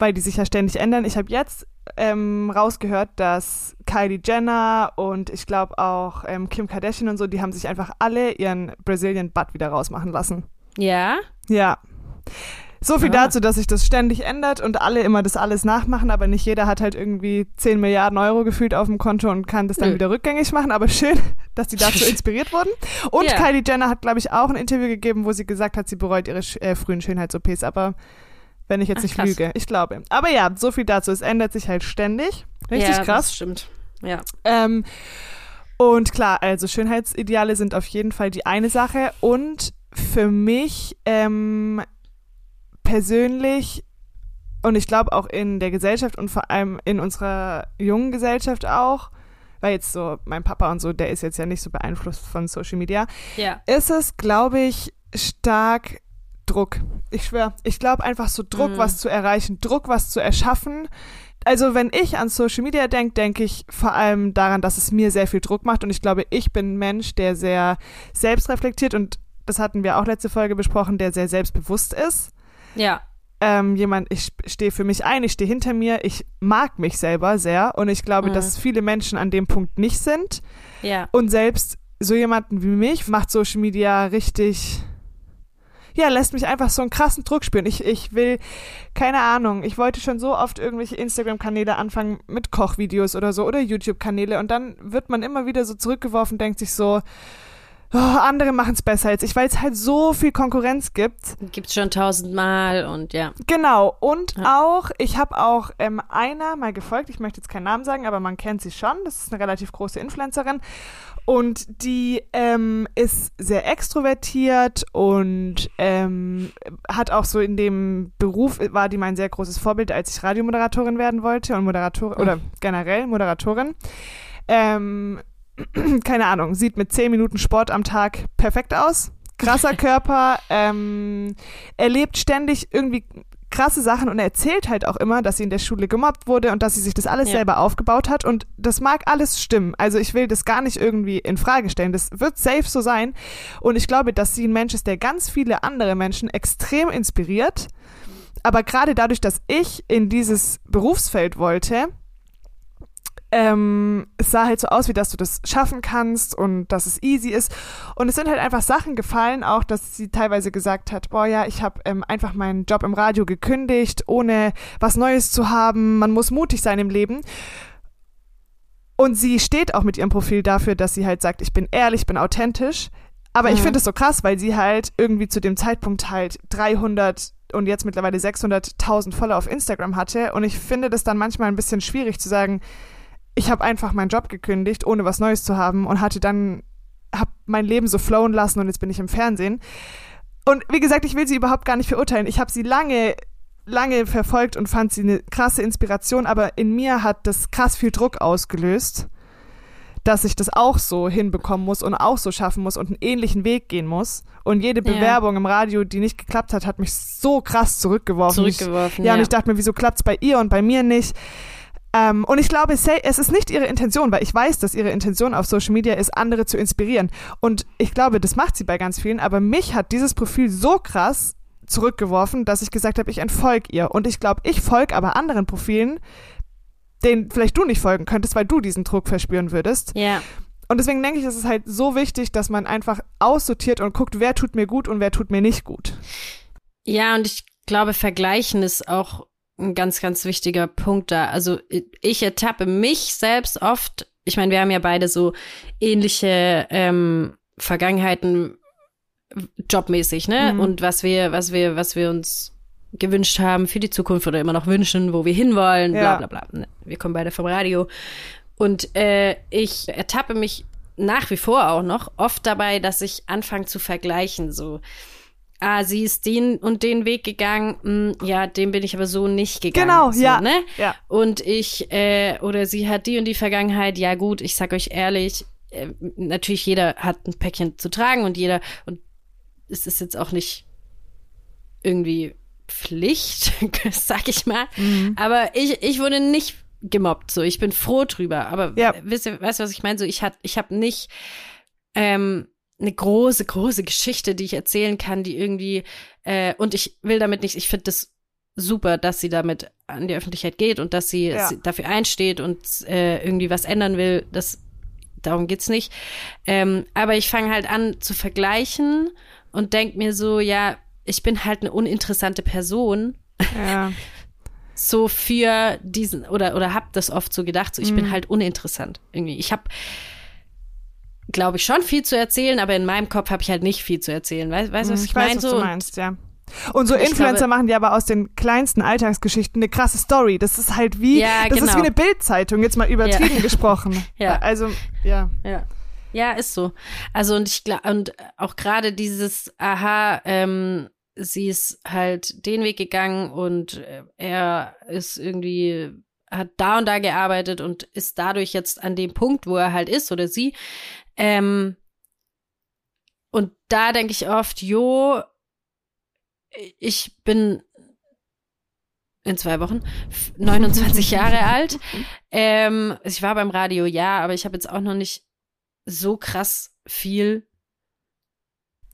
weil die sich ja ständig ändern. Ich habe jetzt ähm, rausgehört, dass Kylie Jenner und ich glaube auch ähm, Kim Kardashian und so, die haben sich einfach alle ihren Brazilian Butt wieder rausmachen lassen. Ja? Ja. So viel Ah. dazu, dass sich das ständig ändert und alle immer das alles nachmachen, aber nicht jeder hat halt irgendwie 10 Milliarden Euro gefühlt auf dem Konto und kann das dann Nö. wieder rückgängig machen. Aber schön, dass die dazu inspiriert wurden. Und Ja. Kylie Jenner hat, glaube ich, auch ein Interview gegeben, wo sie gesagt hat, sie bereut ihre äh, frühen Schönheits-OPs. Aber wenn ich jetzt Ach, nicht krass. lüge, ich glaube. Aber ja, so viel dazu. Es ändert sich halt ständig. Richtig ja, krass. Das stimmt. Ja. Ähm, und klar, also Schönheitsideale sind auf jeden Fall die eine Sache. Und für mich ähm, persönlich und ich glaube auch in der Gesellschaft und vor allem in unserer jungen Gesellschaft auch, weil jetzt so mein Papa und so, der ist jetzt ja nicht so beeinflusst von Social Media, Ja. ist es, glaube ich, stark Druck. Ich schwöre, ich glaube einfach so Druck, Mhm. was zu erreichen, Druck, was zu erschaffen. Also wenn ich an Social Media denke, denke ich vor allem daran, dass es mir sehr viel Druck macht und ich glaube, ich bin ein Mensch, der sehr selbstreflektiert und das hatten wir auch letzte Folge besprochen, der sehr selbstbewusst ist. Ja. Ähm, jemand, ich stehe für mich ein, ich stehe hinter mir, ich mag mich selber sehr und ich glaube, Mhm. dass viele Menschen an dem Punkt nicht sind. Ja. Und selbst so jemanden wie mich macht Social Media richtig, ja, lässt mich einfach so einen krassen Druck spüren. Ich, ich will, keine Ahnung, ich wollte schon so oft irgendwelche Instagram-Kanäle anfangen mit Kochvideos oder so oder YouTube-Kanäle und dann wird man immer wieder so zurückgeworfen, denkt sich so, oh, andere machen es besser als ich, weil es halt so viel Konkurrenz gibt. Gibt's schon tausendmal und ja. Genau, und Ja. auch, ich habe auch ähm, einer mal gefolgt, ich möchte jetzt keinen Namen sagen, aber man kennt sie schon, das ist eine relativ große Influencerin und die ähm, ist sehr extrovertiert und ähm, hat auch so in dem Beruf, war die mein sehr großes Vorbild, als ich Radiomoderatorin werden wollte und Moderatorin, oder generell Moderatorin. Ähm, keine Ahnung, sieht mit 10 Minuten Sport am Tag perfekt aus. Krasser Körper, ähm, erlebt ständig irgendwie krasse Sachen und erzählt halt auch immer, dass sie in der Schule gemobbt wurde und dass sie sich das alles Ja. selber aufgebaut hat und das mag alles stimmen. Also ich will das gar nicht irgendwie in Frage stellen. Das wird safe so sein und ich glaube, dass sie ein Mensch ist, der ganz viele andere Menschen extrem inspiriert. Aber gerade dadurch, dass ich in dieses Berufsfeld wollte, ähm, es sah halt so aus, wie dass du das schaffen kannst und dass es easy ist. Und es sind halt einfach Sachen gefallen, auch dass sie teilweise gesagt hat, boah ja, ich habe ähm, einfach meinen Job im Radio gekündigt, ohne was Neues zu haben. Man muss mutig sein im Leben. Und sie steht auch mit ihrem Profil dafür, dass sie halt sagt, ich bin ehrlich, bin authentisch. Aber ich Mhm. finde es so krass, weil sie halt irgendwie zu dem Zeitpunkt halt 300 und jetzt mittlerweile 600.000 Follower auf Instagram hatte. Und ich finde das dann manchmal ein bisschen schwierig zu sagen, ich habe einfach meinen Job gekündigt, ohne was Neues zu haben und hatte dann, habe mein Leben so flowen lassen und jetzt bin ich im Fernsehen. Und wie gesagt, ich will sie überhaupt gar nicht verurteilen. Ich habe sie lange, lange verfolgt und fand sie eine krasse Inspiration, aber in mir hat das krass viel Druck ausgelöst, dass ich das auch so hinbekommen muss und auch so schaffen muss und einen ähnlichen Weg gehen muss. Und jede Ja. Bewerbung im Radio, die nicht geklappt hat, hat mich so krass zurückgeworfen. Ich- Zurückgeworfen. ja, und ich dachte mir, wieso klappt's bei ihr und bei mir nicht? Ähm, und ich glaube, es es ist nicht ihre Intention, weil ich weiß, dass ihre Intention auf Social Media ist, andere zu inspirieren. Und ich glaube, das macht sie bei ganz vielen. Aber mich hat dieses Profil so krass zurückgeworfen, dass ich gesagt habe, ich entfolge ihr. Und ich glaube, ich folge aber anderen Profilen, denen vielleicht du nicht folgen könntest, weil du diesen Druck verspüren würdest. ja. Und deswegen denke ich, es ist halt so wichtig, dass man einfach aussortiert und guckt, wer tut mir gut und wer tut mir nicht gut. Ja, und ich glaube, vergleichen ist auch ein ganz, ganz wichtiger Punkt da. Also ich ertappe mich selbst oft, ich meine, wir haben ja beide so ähnliche ähm, Vergangenheiten jobmäßig, ne? Mhm. Und was wir, was wir, was wir uns gewünscht haben für die Zukunft oder immer noch wünschen, wo wir hinwollen, bla Ja. bla bla. Ne? Wir kommen beide vom Radio. Und äh, ich ertappe mich nach wie vor auch noch oft dabei, dass ich anfange zu vergleichen, so ah, sie ist den und den Weg gegangen, hm, ja, den bin ich aber so nicht gegangen. Genau, so, ja. Ne? Ja. Und ich, äh, oder sie hat die und die Vergangenheit, ja gut, ich sag euch ehrlich, äh, natürlich jeder hat ein Päckchen zu tragen und jeder, und es ist jetzt auch nicht irgendwie Pflicht, sag ich mal, Mhm. aber ich, ich wurde nicht gemobbt, so, ich bin froh drüber, aber Ja. wisst ihr, weißt du, was ich meine, so, ich hat, ich habe nicht ähm, eine große, große Geschichte, die ich erzählen kann, die irgendwie, äh, und ich will damit nicht, ich finde das super, dass sie damit an die Öffentlichkeit geht und dass sie, Ja. sie dafür einsteht und äh, irgendwie was ändern will. Das, darum geht's nicht. Ähm, aber ich fange halt an zu vergleichen und denk mir so, ja, ich bin halt eine uninteressante Person Ja. so für diesen oder oder hab das oft so gedacht, so ich Mhm. bin halt uninteressant irgendwie. Ich habe glaube ich schon viel zu erzählen, aber in meinem Kopf habe ich halt nicht viel zu erzählen. Weißt weißt du, was Hm, ich, weiß, meine was so? du Und- meinst, ja. Und so Ich Influencer glaube- machen die aber aus den kleinsten Alltagsgeschichten eine krasse Story. Das ist halt wie, Ja, das ist genau. wie eine Bildzeitung, jetzt mal übertrieben gesprochen. Ja. Also, ja. Ja. Ja, ist so. Also und ich glaube und auch gerade dieses aha, ähm, sie ist halt den Weg gegangen und äh, er ist irgendwie hat da und da gearbeitet und ist dadurch jetzt an dem Punkt, wo er halt ist oder sie. Ähm, und da denke ich oft, jo, ich bin in zwei Wochen f- 29 Jahre alt. Ähm, ich war beim Radio, ja, aber ich habe jetzt auch noch nicht so krass viel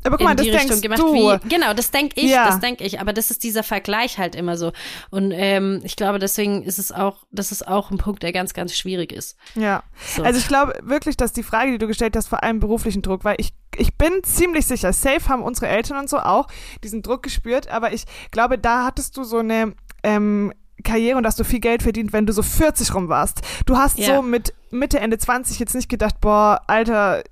Aber guck in mal, das die denkst Richtung gemacht du. wie genau das denke ich Ja. das denke ich aber das ist dieser Vergleich halt immer so und ähm, ich glaube deswegen ist es auch das ist auch ein Punkt der ganz ganz schwierig ist Ja. so. Also ich glaube wirklich, dass die Frage, die du gestellt hast, vor allem beruflichen Druck, weil ich, ich bin ziemlich sicher, safe haben unsere Eltern und so auch diesen Druck gespürt, aber ich glaube, da hattest du so eine ähm, Karriere und hast du viel Geld verdient, wenn du so 40 rum warst. Du hast Ja. so mit Mitte, Ende 20 jetzt nicht gedacht, boah, Alter,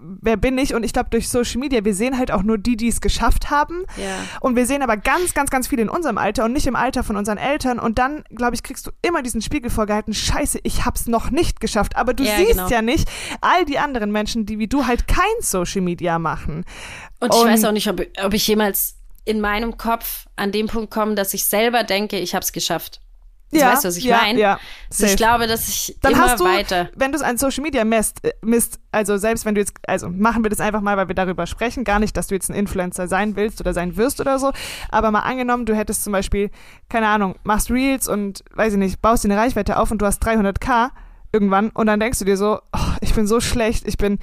wer bin ich? Und ich glaube, durch Social Media, wir sehen halt auch nur die, die es geschafft haben. ja Und wir sehen aber ganz, ganz, ganz viele in unserem Alter und nicht im Alter von unseren Eltern. Und dann, glaube ich, kriegst du immer diesen Spiegel vorgehalten, scheiße, ich hab's noch nicht geschafft. Aber du Ja, siehst genau. ja nicht all die anderen Menschen, die wie du halt kein Social Media machen. und ich und- weiß auch nicht ob, ob ich jemals in meinem Kopf an dem Punkt komme dass ich selber denke ich habe es geschafft ja, weißt du, was ich ja, meine? Ja, also ich glaube dass ich dann immer hast du, weiter wenn du es an Social Media misst, äh, misst, also selbst wenn du jetzt, also machen wir das einfach mal, weil wir darüber sprechen, gar nicht, dass du jetzt ein Influencer sein willst oder sein wirst oder so, aber mal angenommen, du hättest zum Beispiel, keine Ahnung, machst Reels und, weiß ich nicht, baust dir eine Reichweite auf und du hast 300k irgendwann und dann denkst du dir so, oh, ich bin so schlecht, ich bin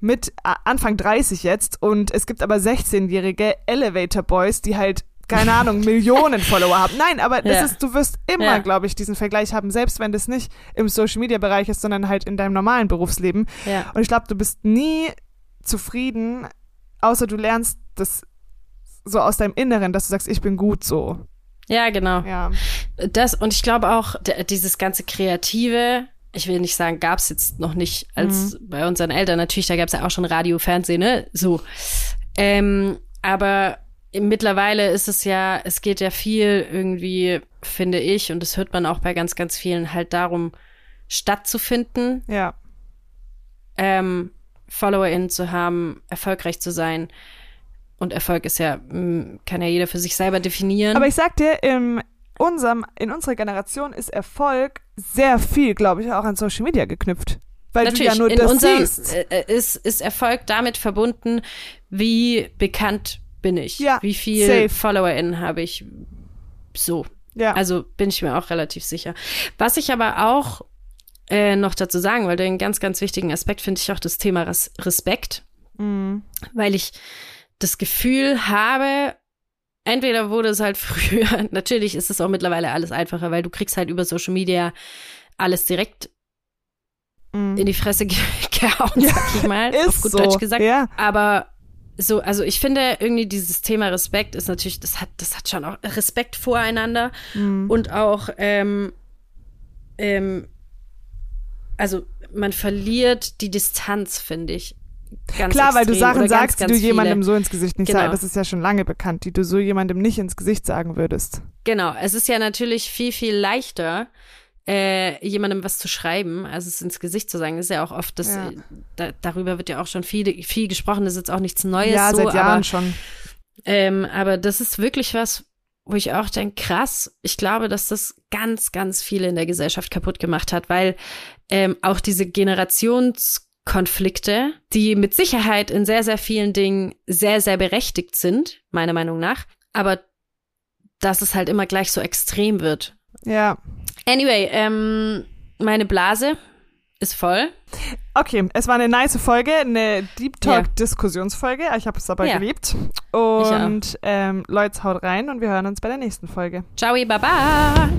mit Anfang 30 jetzt und es gibt aber 16-jährige Elevator Boys, die halt keine Ahnung, Millionen Follower haben. Nein, aber das Ja. ist, du wirst immer, Ja. glaube ich, diesen Vergleich haben, selbst wenn das nicht im Social Media Bereich ist, sondern halt in deinem normalen Berufsleben. ja Und ich glaube, du bist nie zufrieden, außer du lernst das so aus deinem Inneren, dass du sagst, ich bin gut so. ja genau Ja. Das und ich glaube auch, dieses ganze Kreative, ich will nicht sagen, gab's jetzt noch nicht als bei unseren Eltern. Natürlich, da gab's ja auch schon Radio, Fernsehen, ne? So. Ähm, aber mittlerweile ist es ja, es geht ja viel irgendwie, finde ich, und das hört man auch bei ganz, ganz vielen, halt darum, stattzufinden, Ja. ähm, FollowerInnen zu haben, erfolgreich zu sein. Und Erfolg ist ja, mh, kann ja jeder für sich selber definieren. Aber ich sag dir, in unserem, in unserer Generation ist Erfolg sehr viel, glaube ich, auch an Social Media geknüpft. Weil Natürlich, du ja nur in das unserem siehst. äh, ist, ist Erfolg damit verbunden, wie bekannt bin ich, Ja, wie viel safe. FollowerInnen habe ich, so. Ja. Also bin ich mir auch relativ sicher. Was ich aber auch äh, noch dazu sagen wollte, einen ganz, ganz wichtigen Aspekt finde ich auch das Thema Res Respekt, Mhm. weil ich das Gefühl habe, entweder wurde es halt früher, natürlich ist es auch mittlerweile alles einfacher, weil du kriegst halt über Social Media alles direkt Mhm. in die Fresse ge gehauen, sag ich mal, auf ist gut so. Deutsch gesagt. Ja. Aber so, also ich finde irgendwie dieses Thema Respekt ist natürlich, das hat, das hat schon auch Respekt voreinander Mhm. und auch, ähm, ähm, also man verliert die Distanz, finde ich. Ganz Klar, weil du. Sachen ganz, sagst, die du jemandem viele. so ins Gesicht nicht Genau. sagst. Das ist ja schon lange bekannt, die du so jemandem nicht ins Gesicht sagen würdest. Genau, es ist ja natürlich viel, viel leichter, äh, jemandem was zu schreiben, als es ins Gesicht zu sagen. Ist ja auch oft, das, Ja. äh, da, darüber wird ja auch schon viel, viel gesprochen, das ist jetzt auch nichts Neues. ja, so, seit Jahren aber, schon. Ähm, aber das ist wirklich was, wo ich auch denke, krass, ich glaube, dass das ganz, ganz viele in der Gesellschaft kaputt gemacht hat, weil ähm, auch diese Generationskonflikte, die mit Sicherheit in sehr, sehr vielen Dingen sehr, sehr berechtigt sind, meiner Meinung nach, aber dass es halt immer gleich so extrem wird. Ja. Anyway, ähm, meine Blase ist voll. Okay, es war eine nice Folge, eine Deep Talk-Diskussionsfolge. Ich habe es aber Ja. geliebt. Und ähm, Leute, haut rein und wir hören uns bei der nächsten Folge. Ciao, baba.